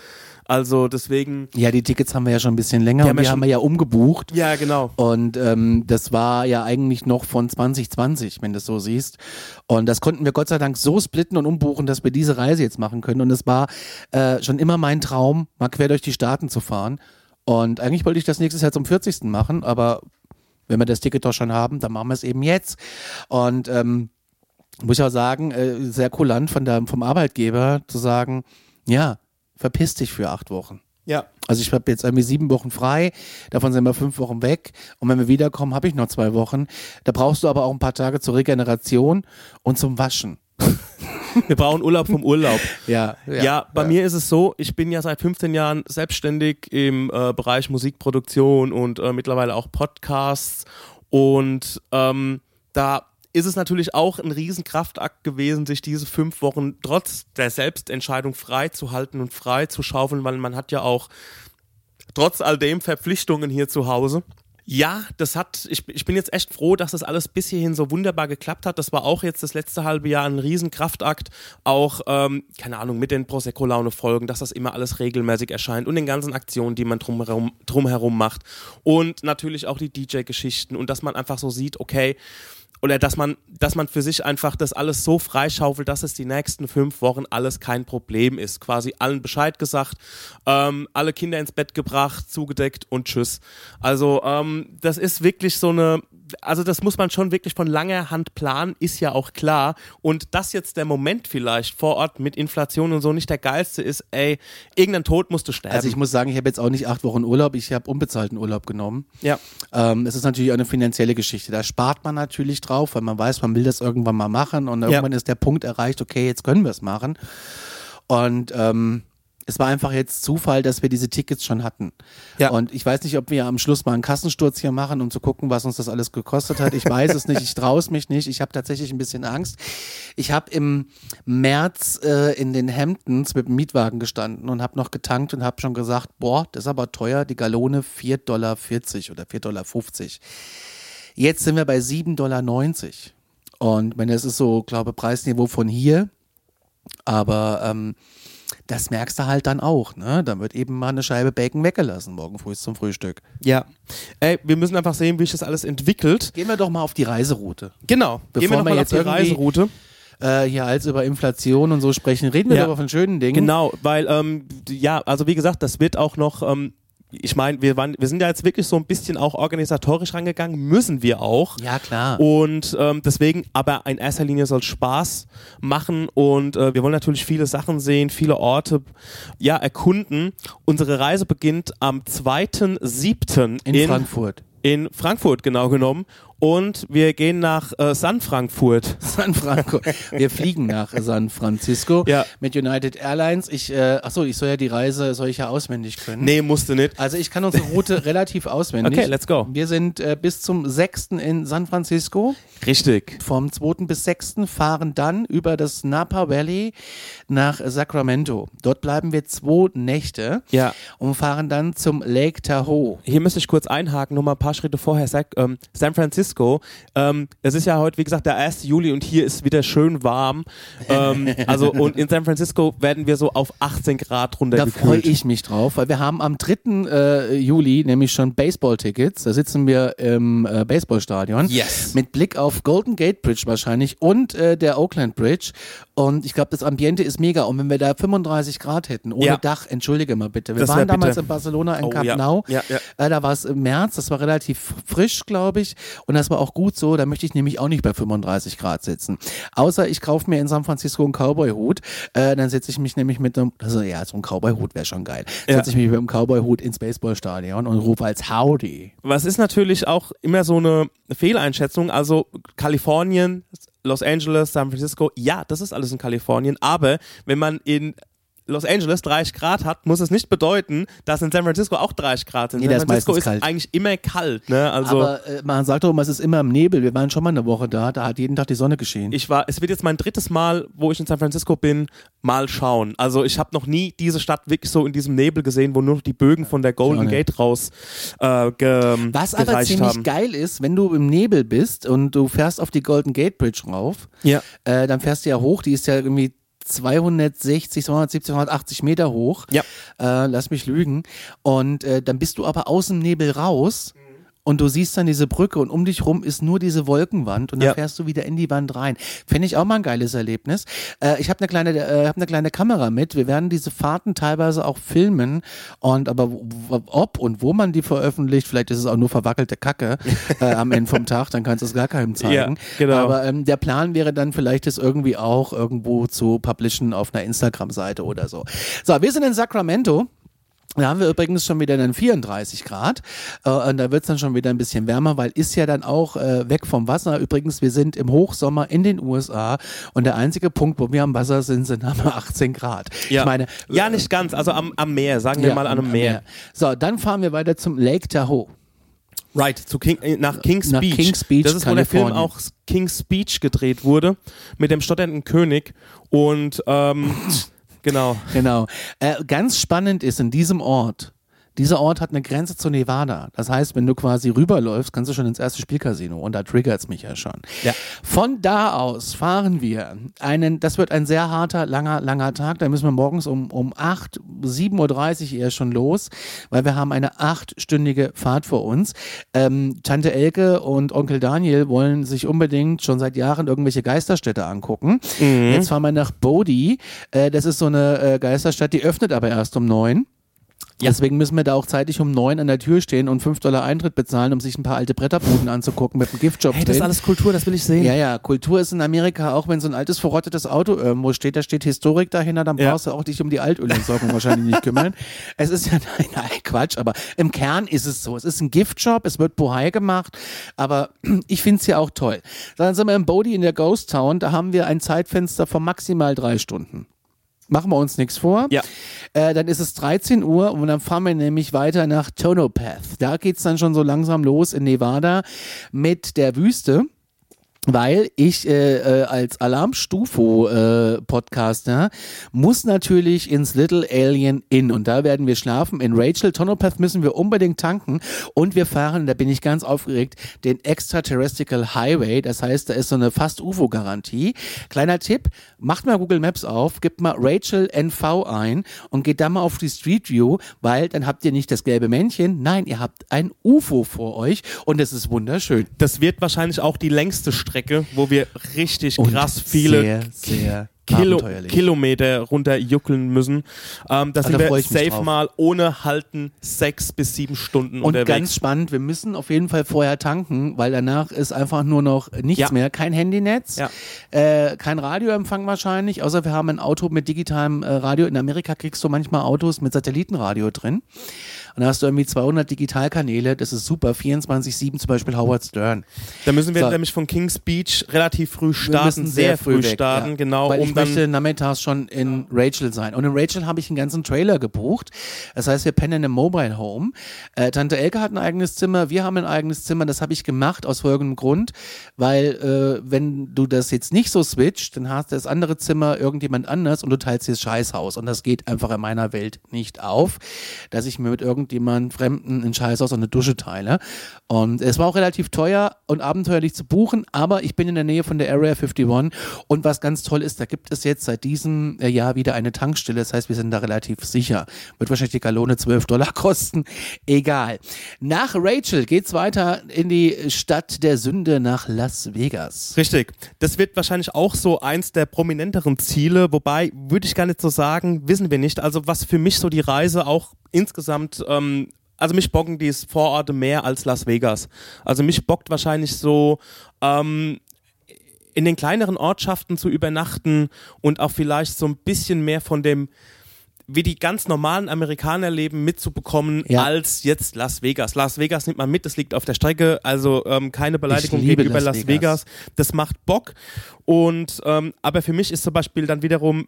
Also deswegen, Ja, die Tickets haben wir ja schon ein bisschen länger Die und haben wir haben wir ja umgebucht. ja, genau. Und ähm, das war ja eigentlich noch von 2020, wenn du es so siehst. Und das konnten wir Gott sei Dank so splitten und umbuchen, dass wir diese Reise jetzt machen können. Und es war äh, schon immer mein Traum, mal quer durch die Staaten zu fahren. Und eigentlich wollte ich das nächstes Jahr zum 40. machen, aber wenn wir das Ticket doch schon haben, dann machen wir es eben jetzt. Und ähm, muss ich auch sagen, äh, sehr kulant von der, vom Arbeitgeber zu sagen, ja, verpiss dich für acht Wochen. Ja. Also ich habe jetzt irgendwie sieben Wochen frei, davon sind wir fünf Wochen weg und wenn wir wiederkommen, habe ich noch zwei Wochen. Da brauchst du aber auch ein paar Tage zur Regeneration und zum Waschen. [laughs] Wir brauchen Urlaub vom Urlaub. [laughs] Ja, Ja, bei mir ist es so, ich bin ja seit 15 Jahren selbstständig im äh, Bereich Musikproduktion und äh, mittlerweile auch Podcasts. Und ähm, da ist es natürlich auch ein Riesenkraftakt gewesen, sich diese fünf Wochen trotz der Selbstentscheidung frei zu halten und frei zu schaufeln, weil man hat ja auch trotz all dem Verpflichtungen hier zu Hause. Ja, das hat, ich, ich bin jetzt echt froh, dass das alles bis hierhin so wunderbar geklappt hat. Das war auch jetzt das letzte halbe Jahr ein Riesenkraftakt. Auch, ähm, keine Ahnung, mit den Prosecco-Laune-Folgen, dass das immer alles regelmäßig erscheint und den ganzen Aktionen, die man drumherum, drumherum macht. Und natürlich auch die DJ-Geschichten und dass man einfach so sieht, okay, oder dass man, dass man für sich einfach das alles so freischaufelt, dass es die nächsten fünf Wochen alles kein Problem ist. Quasi allen Bescheid gesagt, ähm, alle Kinder ins Bett gebracht, zugedeckt und tschüss. Also ähm, das ist wirklich so eine, also das muss man schon wirklich von langer Hand planen, ist ja auch klar. Und dass jetzt der Moment vielleicht vor Ort mit Inflation und so nicht der geilste ist, ey, irgendein Tod musst du sterben. Also ich muss sagen, ich habe jetzt auch nicht acht Wochen Urlaub, ich habe unbezahlten Urlaub genommen. ja. Ähm, es ist natürlich auch eine finanzielle Geschichte. Da spart man natürlich drauf, weil man weiß, man will das irgendwann mal machen und irgendwann ist der Punkt erreicht, okay, jetzt können wir es machen. Und ähm, Es war einfach jetzt Zufall, dass wir diese Tickets schon hatten. Ja. Und ich weiß nicht, ob wir am Schluss mal einen Kassensturz hier machen, um zu gucken, was uns das alles gekostet hat. Ich weiß es nicht, ich traue es mich nicht. Ich habe tatsächlich ein bisschen Angst. Ich habe im März äh, in den Hamptons mit dem Mietwagen gestanden und habe noch getankt und habe schon gesagt, boah, das ist aber teuer, die Gallone 4,40 Dollar oder 4,50 Dollar. Jetzt sind wir bei 7,90 Dollar. Und wenn das ist so, glaube Preisniveau von hier. Aber ähm, das merkst du halt dann auch, ne? Da wird eben mal eine Scheibe Bacon weggelassen morgen früh zum Frühstück. Ja. Ey, wir müssen einfach sehen, wie sich das alles entwickelt. Gehen wir doch mal auf die Reiseroute. Genau. Bevor Gehen wir wir auf jetzt die irgendwie- Reiseroute. Äh, hier als über Inflation und so sprechen, reden wir Ja. aber von schönen Dingen. Genau, weil, ähm, ja, also wie gesagt, das wird auch noch, ähm, ich meine, wir, waren, wir sind ja jetzt wirklich so ein bisschen auch organisatorisch rangegangen, müssen wir auch. Ja, klar. Und ähm, deswegen, aber in erster Linie soll Spaß machen und äh, wir wollen natürlich viele Sachen sehen, viele Orte ja, erkunden. Unsere Reise beginnt am 2.7. in, Frankfurt. in Frankfurt genau genommen und wir gehen nach äh, San Frankfurt. [laughs] San Franco. Wir fliegen nach San Francisco Ja. mit United Airlines. Ich, äh, achso, ich soll ja die Reise, soll ich ja auswendig können. Nee, musste nicht. Also ich kann unsere Route [laughs] relativ auswendig. Okay, let's go. Wir sind äh, bis zum 6. in San Francisco. Richtig. Vom 2. bis 6. fahren dann über das Napa Valley nach Sacramento. Dort bleiben wir zwei Nächte Ja. und fahren dann zum Lake Tahoe. Hier müsste ich kurz einhaken, nur mal ein paar Schritte vorher. Ähm, San Francisco, ähm, es ist ja heute, wie gesagt, der 1. Juli und hier ist wieder schön warm. Ähm, also und in San Francisco werden wir so auf 18 Grad Da freue runtergekühlt. ich mich drauf, weil wir haben am 3. Äh, Juli nämlich schon Baseball-Tickets. Da sitzen wir im äh, Baseballstadion. Yes. Mit Blick auf Golden Gate Bridge wahrscheinlich und äh, der Oakland Bridge. Und ich glaube, das Ambiente ist mega. Und wenn wir da 35 Grad hätten, ohne Ja. Dach, entschuldige mal bitte. Wir Das waren damals bitte. in Barcelona in Oh, Camp ja. Nou. Ja, ja. Äh, da war es im März, das war relativ frisch, glaube ich. Und das war auch gut so. Da möchte ich nämlich auch nicht bei 35 Grad sitzen. Außer ich kaufe mir in San Francisco einen Cowboy-Hut. Äh, dann setze ich mich nämlich mit einem, also ja, so ein Cowboy-Hut wäre schon geil. Ja. Setze ich mich mit einem Cowboy-Hut ins Baseballstadion und rufe als Howdy. Was ist natürlich auch immer so eine Fehleinschätzung. Also Kalifornien, Los Angeles, San Francisco, ja, das ist alles in Kalifornien. Aber wenn man in Los Angeles 30 Grad hat, muss es nicht bedeuten, dass in San Francisco auch 30 Grad sind. Nee, San ist Francisco ist kalt. eigentlich immer kalt. Ne? Also Aber äh, man sagt doch immer, es ist immer im Nebel. Wir waren schon mal eine Woche da, da hat jeden Tag die Sonne geschienen. ich war, es wird jetzt mein drittes Mal, wo ich in San Francisco bin, mal schauen. Also ich habe noch nie diese Stadt wirklich so in diesem Nebel gesehen, wo nur noch die Bögen von der Golden. Gate raus äh, ge, Was aber ziemlich haben. geil ist, wenn du im Nebel bist und du fährst auf die Golden Gate Bridge rauf, Ja. äh, dann fährst du ja hoch, die ist ja irgendwie 260, 270, 280 Meter hoch. Ja. Äh, lass mich lügen. Und äh, dann bist du aber aus dem Nebel raus. Und du siehst dann diese Brücke und um dich rum ist nur diese Wolkenwand und dann Ja. fährst du wieder in die Wand rein. Finde ich auch mal ein geiles Erlebnis. Äh, ich habe eine kleine, äh, hab eine kleine Kamera mit. Wir werden diese Fahrten teilweise auch filmen und aber ob und wo man die veröffentlicht, vielleicht ist es auch nur verwackelte Kacke [laughs] äh, am Ende vom Tag, dann kannst du es gar keinem zeigen. Ja, genau. Aber ähm, der Plan wäre dann vielleicht, es irgendwie auch irgendwo zu publishen auf einer Instagram-Seite oder so. So, wir sind in Sacramento. Da haben wir übrigens schon wieder dann 34 Grad äh, und da wird's dann schon wieder ein bisschen wärmer, weil ist ja dann auch äh, weg vom Wasser. Übrigens, wir sind im Hochsommer in den USA und der einzige Punkt, wo wir am Wasser sind, sind haben wir 18 Grad. Ja. Ich meine, ja, nicht ganz, also am, am Meer, sagen wir ja, mal an einem Meer. So, dann fahren wir weiter zum Lake Tahoe. Right, zu King, äh, nach King's Nach Beach. King's Beach, das ist, wo der Film Kalifornien. auch King's Beach gedreht wurde, mit dem stotternden König. Und ähm, [laughs] genau. Genau. Äh, ganz spannend ist in diesem Ort, dieser Ort hat eine Grenze zu Nevada. Das heißt, wenn du quasi rüberläufst, kannst du schon ins erste Spielcasino und da triggert's mich ja schon. Ja. Von da aus fahren wir einen, das wird ein sehr harter, langer, langer Tag. Da müssen wir morgens um, um 8, 7.30 Uhr eher schon los, weil wir haben eine achtstündige Fahrt vor uns. Ähm, Tante Elke und Onkel Daniel wollen sich unbedingt schon seit Jahren irgendwelche Geisterstädte angucken. Jetzt fahren wir nach Bodie. Äh, das ist so eine äh, Geisterstadt, die öffnet aber erst um neun. Deswegen müssen wir da auch zeitig um neun an der Tür stehen und fünf Dollar Eintritt bezahlen, um sich ein paar alte Bretterbuden anzugucken mit einem Giftjob Hey, das ist alles Kultur, das will ich sehen. Ja, ja, Kultur ist in Amerika, auch wenn so ein altes verrottetes Auto irgendwo steht, da steht Historik dahinter, dann Ja. brauchst du auch dich um die Altölentsorgung wahrscheinlich nicht kümmern. [laughs] Es ist ja, nein, nein, Quatsch, aber im Kern ist es so. Es ist ein Giftjob, es wird Bohai gemacht, aber [clears throat] ich find's ja auch toll. Dann sind wir in Bodie in der Ghost Town, da haben wir ein Zeitfenster von maximal drei Stunden. Machen wir uns nichts vor. Ja. Äh, dann ist es 13 Uhr und dann fahren wir nämlich weiter nach Tonopath. Da geht's dann schon so langsam los in Nevada mit der Wüste weil ich äh, äh, als Alarmstufo-Podcaster äh, muss natürlich ins Little Alien Inn und da werden wir schlafen. In Rachel Tonopath müssen wir unbedingt tanken und wir fahren, da bin ich ganz aufgeregt, den Extraterrestrial Highway. Das heißt, da ist so eine fast UFO-Garantie. Kleiner Tipp, macht mal Google Maps auf, gebt mal Rachel NV ein und geht dann mal auf die Street View, weil dann habt ihr nicht das gelbe Männchen, nein, ihr habt ein UFO vor euch und es ist wunderschön. Das wird wahrscheinlich auch die längste Strecke Strecke, wo wir richtig und krass viele sehr, sehr Kilo Kilometer runterjuckeln müssen. Ähm, da sind da wir safe mal ohne Halten sechs bis sieben Stunden und unterwegs. ganz spannend, wir müssen auf jeden Fall vorher tanken, weil danach ist einfach nur noch nichts Ja. mehr. Kein Handynetz, Ja. äh, kein Radioempfang wahrscheinlich, außer wir haben ein Auto mit digitalem äh, Radio. In Amerika kriegst du manchmal Autos mit Satellitenradio drin. Und da hast du irgendwie 200 Digitalkanäle, das ist super. 24-7 zum Beispiel Howard Stern. Da müssen wir So. nämlich von Kings Beach relativ früh starten, müssen sehr, früh weg, starten, ja. genau, Weil um ich dann möchte nachmittags schon in Rachel sein. Und in Rachel habe ich einen ganzen Trailer gebucht. Das heißt, wir pennen einem Mobile Home. Äh, Tante Elke hat ein eigenes Zimmer, wir haben ein eigenes Zimmer. Das habe ich gemacht aus folgendem Grund, weil äh, wenn du das jetzt nicht so switcht, dann hast das andere Zimmer irgendjemand anders und du teilst dir das Scheißhaus. Und das geht einfach in meiner Welt nicht auf, dass ich mir mit irgendjemand Fremden ein Scheißhaus und eine Dusche teile. Und es war auch relativ teuer und abenteuerlich zu buchen, aber ich bin in der Nähe von der Area 51 und was ganz toll ist, da gibt es jetzt seit diesem äh, Jahr wieder eine Tankstelle, das heißt, wir sind da relativ sicher. Wird wahrscheinlich die Gallone 12 Dollar [laughs] kosten, egal. Nach Rachel geht's weiter in die Stadt der Sünde nach Las Vegas. Richtig. Das wird wahrscheinlich auch so eins der prominenteren Ziele, wobei würde ich gar nicht so sagen, wissen wir nicht. Also was für mich so die Reise auch insgesamt, ähm, also mich bocken die Vororte mehr als Las Vegas. Also mich bockt wahrscheinlich so ähm, in den kleineren Ortschaften zu übernachten und auch vielleicht so ein bisschen mehr von dem wie die ganz normalen Amerikaner leben, mitzubekommen, Ja. als jetzt Las Vegas. Las Vegas nimmt man mit, das liegt auf der Strecke, also ähm, keine Beleidigung gegenüber Las Las, Vegas. Vegas. Das macht Bock. Und ähm, aber für mich ist zum Beispiel dann wiederum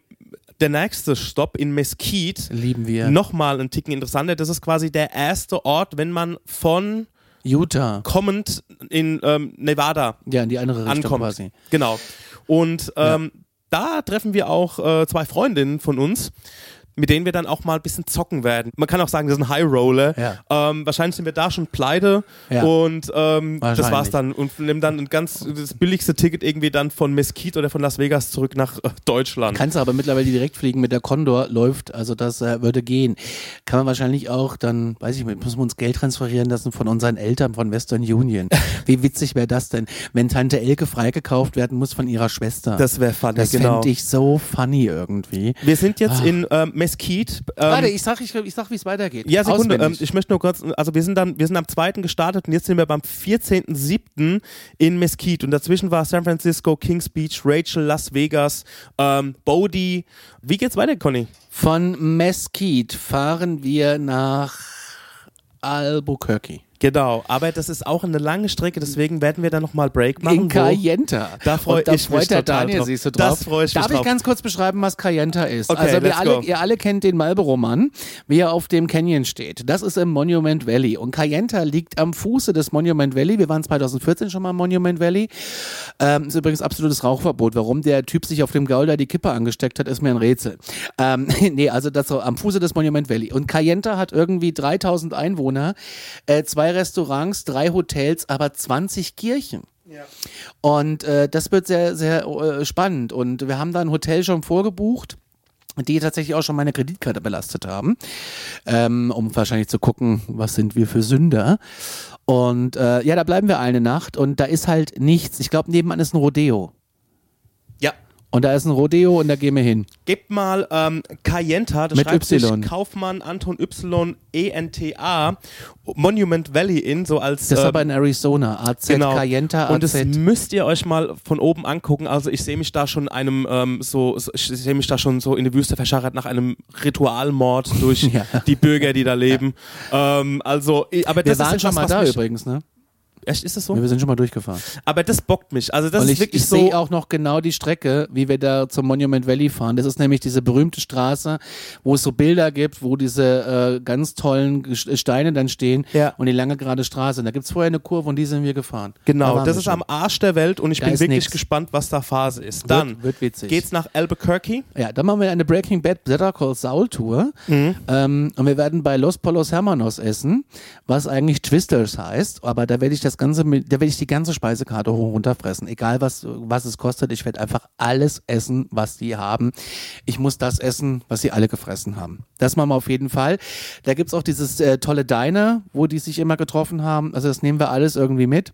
der nächste Stopp in Mesquite Lieben wir. nochmal ein Ticken interessanter. Das ist quasi der erste Ort, wenn man von Utah. kommend in ähm, Nevada Ja, in die andere Richtung ankommt. quasi. Genau. Und ähm, da treffen wir auch äh, zwei Freundinnen von uns, mit denen wir dann auch mal ein bisschen zocken werden. Man kann auch sagen, das ist ein High Roller. Ja. Ähm, wahrscheinlich sind wir da schon pleite Ja. und ähm, das war's dann. Und nehmen dann ein ganz das billigste Ticket irgendwie dann von Mesquite oder von Las Vegas zurück nach äh, Deutschland. Kannst du aber mittlerweile direkt fliegen mit der Condor, läuft, also das äh, würde gehen. Kann man wahrscheinlich auch dann, weiß ich nicht, müssen wir uns Geld transferieren lassen von unseren Eltern von Western Union. [laughs] Wie witzig wäre das denn, wenn Tante Elke freigekauft werden muss von ihrer Schwester? das wäre funny, das genau. fände ich so funny irgendwie. wir sind jetzt Ah. in ähm, Mesquite. Ähm, Warte, ich sag, ich, ich sag, wie es weitergeht. Ja, Sekunde. Ähm, ich möchte nur kurz, also wir sind dann, wir sind am 2. gestartet und jetzt sind wir beim 14.07. in Mesquite und dazwischen war San Francisco, Kings Beach, Rachel, Las Vegas, ähm, Bodie. Wie geht's weiter, Conny? Von Mesquite fahren wir nach Albuquerque. Genau, aber das ist auch eine lange Strecke, deswegen werden wir dann nochmal Break machen. In Cayenta. Da freu Und da ich freut mich der total Daniel drauf. sich so drauf. Das freu ich mich Darf ich drauf. ganz kurz beschreiben, was Cayenta ist? Okay, also wir alle, ihr alle kennt den Marlboro-Mann, wie er auf dem Canyon steht. Das ist im Monument Valley. Und Cayenta liegt am Fuße des Monument Valley. Wir waren 2014 schon mal im Monument Valley. Ähm, ist übrigens absolutes Rauchverbot. Warum der Typ sich auf dem Gaul da die Kippe angesteckt hat, ist mir ein Rätsel. Ähm, [laughs] nee, also das so am Fuße des Monument Valley. Und Cayenta hat irgendwie 3000 Einwohner, äh, zwei Restaurants, drei Hotels, aber 20 Kirchen. Und äh, das wird sehr, sehr äh, spannend. Und wir haben da ein Hotel schon vorgebucht die tatsächlich auch schon meine Kreditkarte belastet haben, ähm, um wahrscheinlich zu gucken, was sind wir für Sünder. Und äh, ja, da bleiben wir eine Nacht und da ist halt nichts. Ich glaube, nebenan ist ein Rodeo. Ja. Und da ist ein Rodeo und da gehen wir hin. Gebt mal ähm, Cayenta, das Mit schreibt Y. sich Kaufmann Anton Y E N T A Monument Valley in so als Das ist ähm, aber in Arizona. AZ, genau. Cayenta, Und das AZ. müsst ihr euch mal von oben angucken. Also ich sehe mich da schon einem ähm, so, so- ich sehe mich da schon so in die Wüste verscharrt nach einem Ritualmord durch [laughs] Ja. die Bürger, die da leben. Ähm, also, aber Wir das waren ist schon etwas, mal da übrigens, ne? Echt, ist das so? Ja, wir sind schon mal durchgefahren. Aber das bockt mich. Also das und ist ich, wirklich ich so. sehe auch noch genau die Strecke, wie wir da zum Monument Valley fahren. Das ist nämlich diese berühmte Straße, wo es so Bilder gibt, wo diese äh, ganz tollen Ges- Steine dann stehen Ja. und die lange gerade Straße. Und da gibt's vorher eine Kurve und die sind wir gefahren. Da Genau, waren das ist schon. am Arsch der Welt und ich Da bin wirklich nix. gespannt, was da Phase ist. Wird- Dann wird witzig. geht's nach Albuquerque. Ja, dann machen wir eine Breaking Bad Better Call Saul Tour. Mhm. Ähm, und wir werden bei Los Polos Hermanos essen, was eigentlich Twisters heißt. Aber da werde ich das Ganze mit, da werde ich die ganze Speisekarte hoch und runter fressen. Egal was, was es kostet. Ich werde einfach alles essen, was die haben. Ich muss das essen, was sie alle gefressen haben. Das machen wir auf jeden Fall. Da gibt's auch dieses äh, tolle Diner, wo die sich immer getroffen haben. Also das nehmen wir alles irgendwie mit.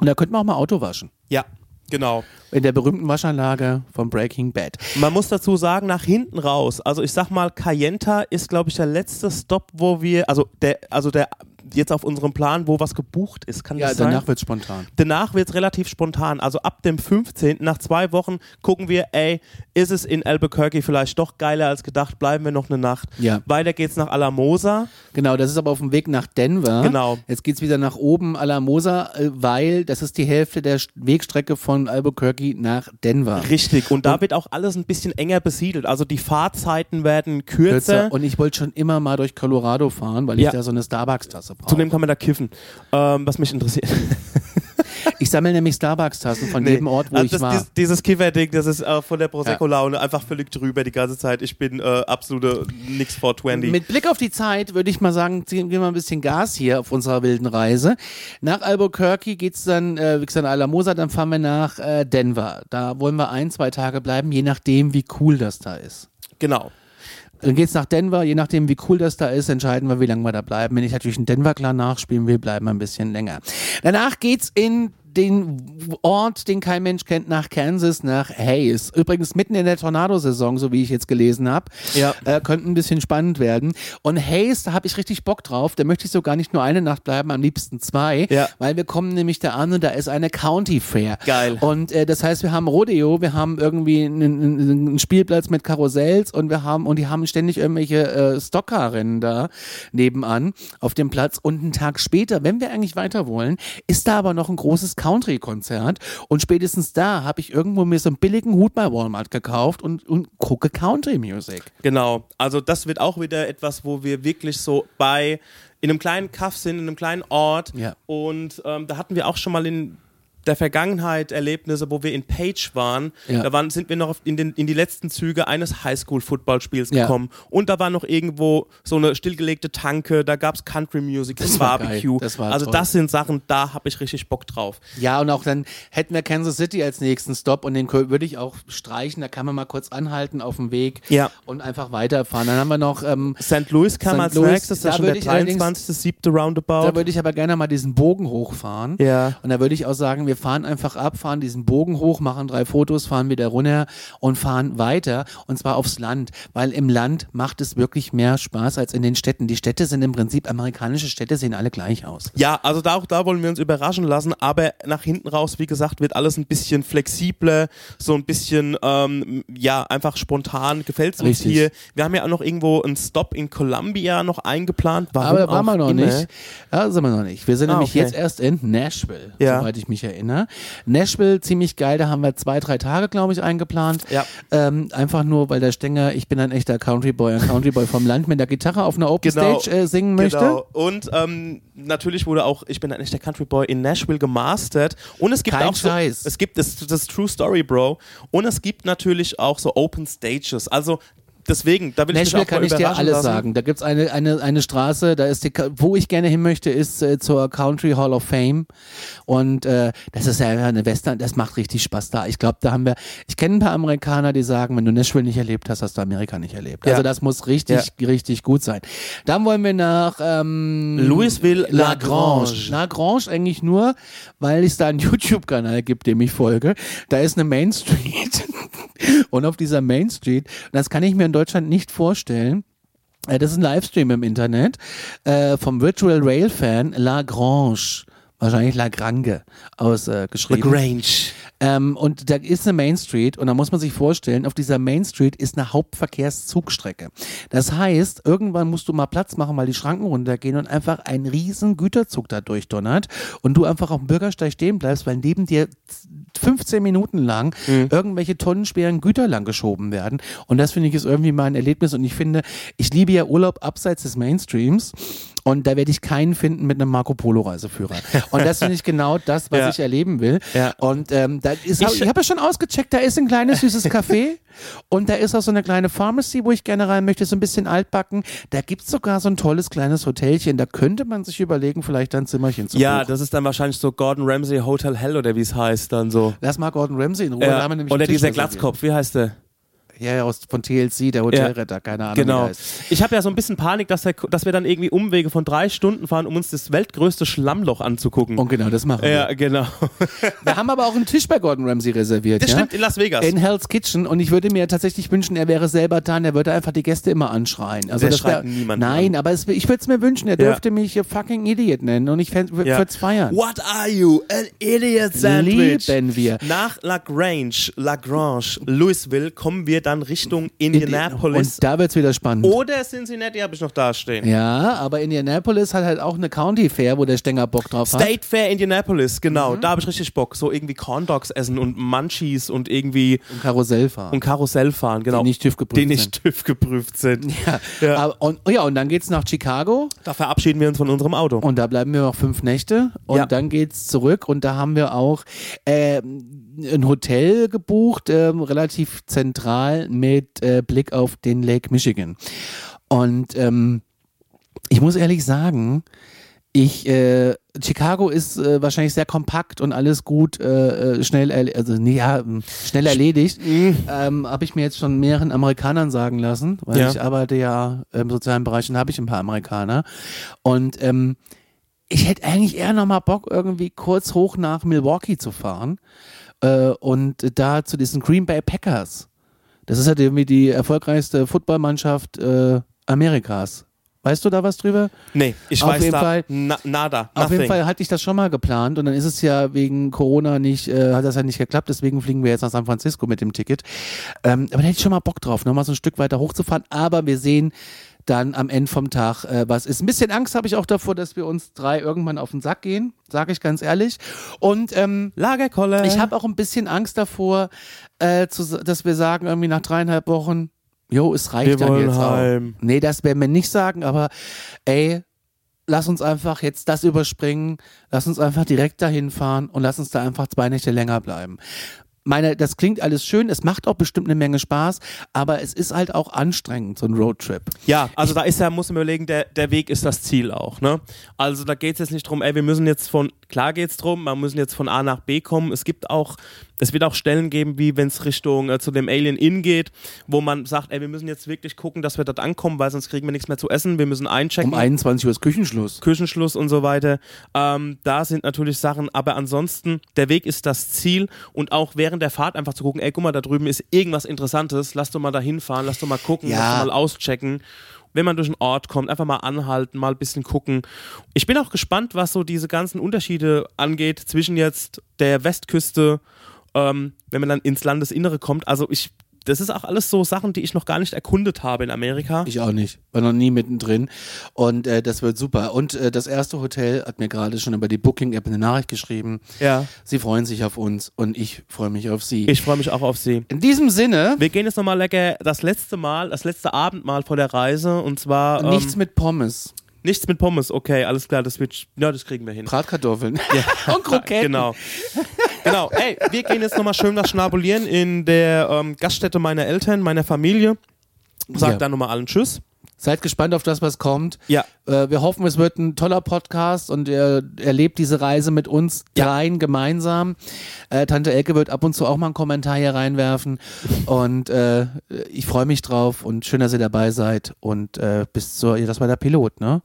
Und da könnten wir auch mal Auto waschen. Ja, genau. In der berühmten Waschanlage von Breaking Bad. Man muss dazu sagen, nach hinten raus. Also ich sag mal, Cayenta ist, glaube ich, der letzte Stop, wo wir, also der, also der jetzt auf unserem Plan, wo was gebucht ist. Kann Ja, das sein? danach wird's spontan. Danach wird es relativ spontan. Also ab dem 15. nach zwei Wochen gucken wir, ey, ist es in Albuquerque vielleicht doch geiler als gedacht, bleiben wir noch eine Nacht. Ja. Weiter geht's nach Alamosa. Genau, das ist aber auf dem Weg nach Denver. Genau. Jetzt geht's wieder nach oben, Alamosa, äh, weil das ist die Hälfte der St- Wegstrecke von Albuquerque nach Denver. Richtig. Und da wird auch alles ein bisschen enger besiedelt. Also die Fahrzeiten werden kürzer. Kürzer. Und ich wollte schon immer mal durch Colorado fahren, weil Ja. ich da so eine Starbucks-Tasse brauche. Zudem kann man da kiffen, ähm, was mich interessiert. [laughs] Ich sammle nämlich Starbucks-Tassen von jedem Ort, wo Also ich das, war. Dieses, dieses Kiffer-Ding, das ist äh, von der Prosecco-Laune einfach völlig drüber die ganze Zeit. Ich bin äh, absolute nix 420. Mit Blick auf die Zeit würde ich mal sagen, geben wir mal ein bisschen Gas hier auf unserer wilden Reise. Nach Albuquerque geht's dann, äh, wie gesagt, Alamosa, dann fahren wir nach äh, Denver. Da wollen wir ein, zwei Tage bleiben, je nachdem, wie cool das da ist. genau. Dann geht's nach Denver, je nachdem wie cool das da ist, entscheiden wir, wie lange wir da bleiben. Wenn ich natürlich in Denver klar nachspielen will, bleiben wir ein bisschen länger. Danach geht's in den Ort, den kein Mensch kennt, nach Kansas, nach Hayes. Übrigens mitten in der Tornadosaison, so wie ich jetzt gelesen habe. Ja. Äh, könnte ein bisschen spannend werden. Und Hayes, da habe ich richtig Bock drauf. Da möchte ich sogar nicht nur eine Nacht bleiben, am liebsten zwei. Ja. Weil wir kommen nämlich da an und da ist eine County Fair. Geil. Und äh, das heißt, wir haben Rodeo, wir haben irgendwie einen, einen, Spielplatz mit Karussells und wir haben und die haben ständig irgendwelche äh, Stockcar-Rennen da nebenan auf dem Platz. Und einen Tag später, wenn wir eigentlich weiter wollen, ist da aber noch ein großes Country-Konzert. Und spätestens da habe ich irgendwo mir so einen billigen Hut bei Walmart gekauft und, und gucke Country-Music. Genau. Also das wird auch wieder etwas, wo wir wirklich so bei in einem kleinen Kaff sind, in einem kleinen Ort. Ja. Und ähm, da hatten wir auch schon mal in der Vergangenheit Erlebnisse, wo wir in Page waren. Ja. Da waren, sind wir noch in, den, in die letzten Züge eines Highschool-Footballspiels Ja. gekommen. Und da war noch irgendwo so eine stillgelegte Tanke, da gab's Country Music, Das das Barbecue. Das also toll. das sind Sachen, da habe ich richtig Bock drauf. Ja, und auch dann hätten wir Kansas City als nächsten Stop und den würde ich auch streichen. Da kann man mal kurz anhalten auf dem Weg Ja. und einfach weiterfahren. Dann haben wir noch ähm, St. Louis kam St. als Louis, nächstes, das da ist schon der ich allerdings- 23. siebte Roundabout. Da würde ich aber gerne mal diesen Bogen hochfahren. Ja. Und da würde ich auch sagen, wir fahren einfach ab, fahren diesen Bogen hoch, machen drei Fotos, fahren wieder runter und fahren weiter. Und zwar aufs Land. Weil im Land macht es wirklich mehr Spaß als in den Städten. Die Städte sind im Prinzip, amerikanische Städte sehen alle gleich aus. Ja, also da, auch da wollen wir uns überraschen lassen, aber nach hinten raus, wie gesagt, wird alles ein bisschen flexibler, so ein bisschen, ähm, ja, einfach spontan, gefällt uns Richtig. hier. Wir haben ja auch noch irgendwo einen Stop in Columbia noch eingeplant. Warum Aber da waren wir noch immer. nicht. Ja, sind wir noch nicht. Wir sind Ah, nämlich okay. jetzt erst in Nashville, Ja. soweit ich mich erinnere. Nashville, ziemlich geil, da haben wir zwei, drei Tage, glaube ich, eingeplant. Ja. Ähm, einfach nur, weil der Stenger, ich bin ein echter Countryboy, ein Countryboy vom Land mit der Gitarre auf einer Open Genau. Stage äh, singen möchte. Genau. Und ähm, natürlich wurde auch, ich bin ein echter Country Boy in Nashville gemastert. Und es gibt Kein auch so, Scheiß. es gibt das, das True Story, Bro. Und es gibt natürlich auch so Open Stages. Also deswegen, da will ich Nashville mich auch kann ich dir alles lassen. sagen. Da gibt's eine, eine, eine Straße, da ist die, wo ich gerne hin möchte, ist äh, zur Country Hall of Fame. Und äh, das ist ja eine Western, das macht richtig Spaß da. Ich glaube, da haben wir, ich kenne ein paar Amerikaner, die sagen, wenn du Nashville nicht erlebt hast, hast du Amerika nicht erlebt. Ja. Also das muss richtig, richtig gut sein. Dann wollen wir nach ähm, Louisville, Lagrange. Lagrange. Lagrange eigentlich nur, weil es da einen [laughs] YouTube-Kanal gibt, dem ich folge. Da ist eine Main Street. [laughs] Und auf dieser Main Street, das kann ich mir in Deutschland nicht vorstellen, äh, das ist ein Livestream im Internet äh, vom Virtual Rail Fan Lagrange. Wahrscheinlich Lagrange ausgeschrieben. Äh, Lagrange. Ähm, und da ist eine Main Street und da muss man sich vorstellen, auf dieser Main Street ist eine Hauptverkehrszugstrecke. Das heißt, irgendwann musst du mal Platz machen, weil die Schranken runtergehen und einfach ein riesen Güterzug da durchdonnert und du einfach auf dem Bürgersteig stehen bleibst, weil neben dir 15 Minuten lang mhm. irgendwelche tonnenschweren Güter lang geschoben werden. Und das finde ich ist irgendwie mal ein Erlebnis und ich finde, ich liebe ja Urlaub abseits des Mainstreams und da werde ich keinen finden mit einem Marco Polo Reiseführer. Und das finde ich genau das, was ja. ich erleben will. Ja. Und ähm, da ist, ich, ich habe ja schon ausgecheckt, da ist ein kleines süßes [laughs] Café und da ist auch so eine kleine Pharmacy, wo ich gerne rein möchte, so ein bisschen altbacken. Da gibt es sogar so ein tolles kleines Hotelchen. Da könnte man sich überlegen, vielleicht ein Zimmerchen zu Ja, buchen. das ist dann wahrscheinlich so Gordon Ramsay Hotel Hell oder wie es heißt dann so. Lass mal Gordon Ramsay in Ruhe. Ja. Oder dieser Glatzkopf, wie heißt der? Ja, aus, von TLC, der Hotelretter, ja, keine Ahnung. Genau. Ich habe ja so ein bisschen Panik, dass, der, dass wir dann irgendwie Umwege von drei Stunden fahren, um uns das weltgrößte Schlammloch anzugucken. Und genau, das machen wir. Ja, genau. [laughs] wir haben aber auch einen Tisch bei Gordon Ramsay reserviert. Das ja? stimmt, in Las Vegas. In Hell's Kitchen. Und ich würde mir tatsächlich wünschen, er wäre selber da und er würde einfach die Gäste immer anschreien. Also der das schreit niemand Nein, an. aber es, ich würde es mir wünschen, er dürfte mich fucking Idiot nennen und ich würde es feiern. What are you? An Idiot Sandwich. Lieben wir. Nach Lagrange, Lagrange, Louisville kommen wir dann Richtung in Indianapolis. Und da wird es wieder spannend. Oder Cincinnati habe ich noch dastehen. Ja, aber Indianapolis hat halt auch eine County Fair, wo der Stenger Bock drauf hat. State Fair Indianapolis, genau. Mhm. Da habe ich richtig Bock. So irgendwie Corn Dogs essen und Munchies und irgendwie. Und Karussell fahren. Und Karussell fahren, genau. Die nicht TÜV geprüft sind. Die nicht TÜV geprüft sind. [laughs] Ja. ja. Und, ja, und dann geht es nach Chicago. Da verabschieden wir uns von unserem Auto. Und da bleiben wir noch fünf Nächte. Und ja. dann es zurück und da haben wir auch äh, ein Hotel gebucht, äh, relativ zentral mit äh, Blick auf den Lake Michigan. Und ähm, ich muss ehrlich sagen, ich äh, Chicago ist äh, wahrscheinlich sehr kompakt und alles gut äh, äh schnell also nee, ja, schnell erledigt. Mhm. Ähm, habe ich mir jetzt schon mehreren Amerikanern sagen lassen, weil ja. ich arbeite ja im sozialen Bereich und habe ich ein paar Amerikaner und ähm, ich hätte eigentlich eher noch mal Bock irgendwie kurz hoch nach Milwaukee zu fahren äh, und da zu diesen Green Bay Packers. Das ist halt irgendwie die erfolgreichste Footballmannschaft äh, Amerikas. Weißt du da was drüber? Nee, ich auf weiß jeden da Fall, na, nada. Nothing. Auf jeden Fall hatte ich das schon mal geplant und dann ist es ja wegen Corona nicht, äh, hat das ja nicht geklappt, deswegen fliegen wir jetzt nach San Francisco mit dem Ticket. Ähm, aber da hätte ich schon mal Bock drauf, nochmal so ein Stück weiter hochzufahren. Aber wir sehen dann am Ende vom Tag äh, was ist. Ein bisschen Angst habe ich auch davor, dass wir uns drei irgendwann auf den Sack gehen, sage ich ganz ehrlich. Und ähm, Lagerkolle. Ich habe auch ein bisschen Angst davor, äh, zu, dass wir sagen irgendwie nach dreieinhalb Wochen, jo, es reicht wir dann jetzt heim. auch. Nee, das werden wir nicht sagen, aber ey, lass uns einfach jetzt das überspringen, lass uns einfach direkt dahin fahren und lass uns da einfach zwei Nächte länger bleiben meine, das klingt alles schön, es macht auch bestimmt eine Menge Spaß, aber es ist halt auch anstrengend, so ein Roadtrip. Ja, also da ist ja, muss man überlegen, der, der Weg ist das Ziel auch, ne? Also da geht es jetzt nicht drum, ey, wir müssen jetzt von, klar geht es drum, wir müssen jetzt von A nach B kommen. Es gibt auch es wird auch Stellen geben, wie wenn es Richtung äh, zu dem Alien Inn geht, wo man sagt, ey, wir müssen jetzt wirklich gucken, dass wir dort ankommen, weil sonst kriegen wir nichts mehr zu essen. Wir müssen einchecken. Um 21 Uhr ist Küchenschluss. Küchenschluss und so weiter. Ähm, da sind natürlich Sachen, aber ansonsten, der Weg ist das Ziel und auch während der Fahrt einfach zu gucken, ey, guck mal, da drüben ist irgendwas Interessantes, lass doch mal da hinfahren, lass doch mal gucken, ja. lass doch mal auschecken wenn man durch einen Ort kommt, einfach mal anhalten, mal ein bisschen gucken. Ich bin auch gespannt, was so diese ganzen Unterschiede angeht zwischen jetzt der Westküste ähm, wenn man dann ins Landesinnere kommt. Also ich das ist auch alles so Sachen, die ich noch gar nicht erkundet habe in Amerika. Ich auch nicht. War noch nie mittendrin. Und äh, das wird super. Und äh, das erste Hotel hat mir gerade schon über die Booking-App eine Nachricht geschrieben. Ja. Sie freuen sich auf uns und ich freue mich auf Sie. Ich freue mich auch auf Sie. In diesem Sinne. Wir gehen jetzt nochmal lecker das letzte Mal, das letzte Abendmahl vor der Reise und zwar. Nichts ähm, mit Pommes. Nichts mit Pommes, okay, alles klar, das wird, ja, das kriegen wir hin. Bratkartoffeln. Ja. [laughs] Und Kroketten. genau. Genau, ey, wir gehen jetzt nochmal schön was schnabulieren in der ähm, Gaststätte meiner Eltern, meiner Familie. Sag ja. dann nochmal allen Tschüss. Seid gespannt auf das, was kommt. Ja. Äh, wir hoffen, es wird ein toller Podcast und ihr erlebt diese Reise mit uns ja. dreien gemeinsam. Äh, Tante Elke wird ab und zu auch mal einen Kommentar hier reinwerfen. [laughs] Und äh, ich freue mich drauf und schön, dass ihr dabei seid. Und bis zur, das war der Pilot, ne?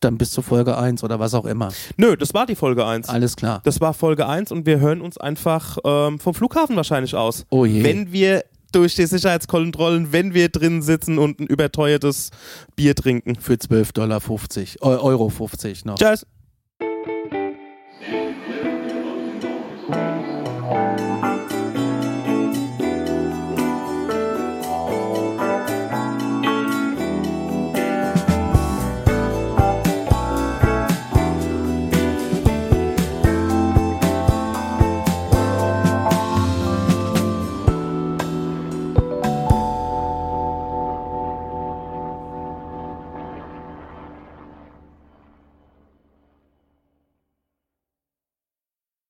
Dann bis zur Folge 1 oder was auch immer. Nö, das war die Folge 1. Alles klar. Das war Folge 1 und wir hören uns einfach ähm, vom Flughafen wahrscheinlich aus. Oh je. Wenn wir durch die Sicherheitskontrollen, wenn wir drin sitzen und ein überteuertes Bier trinken. Für 12,50 Dollar, Euro 50 noch. Tschüss.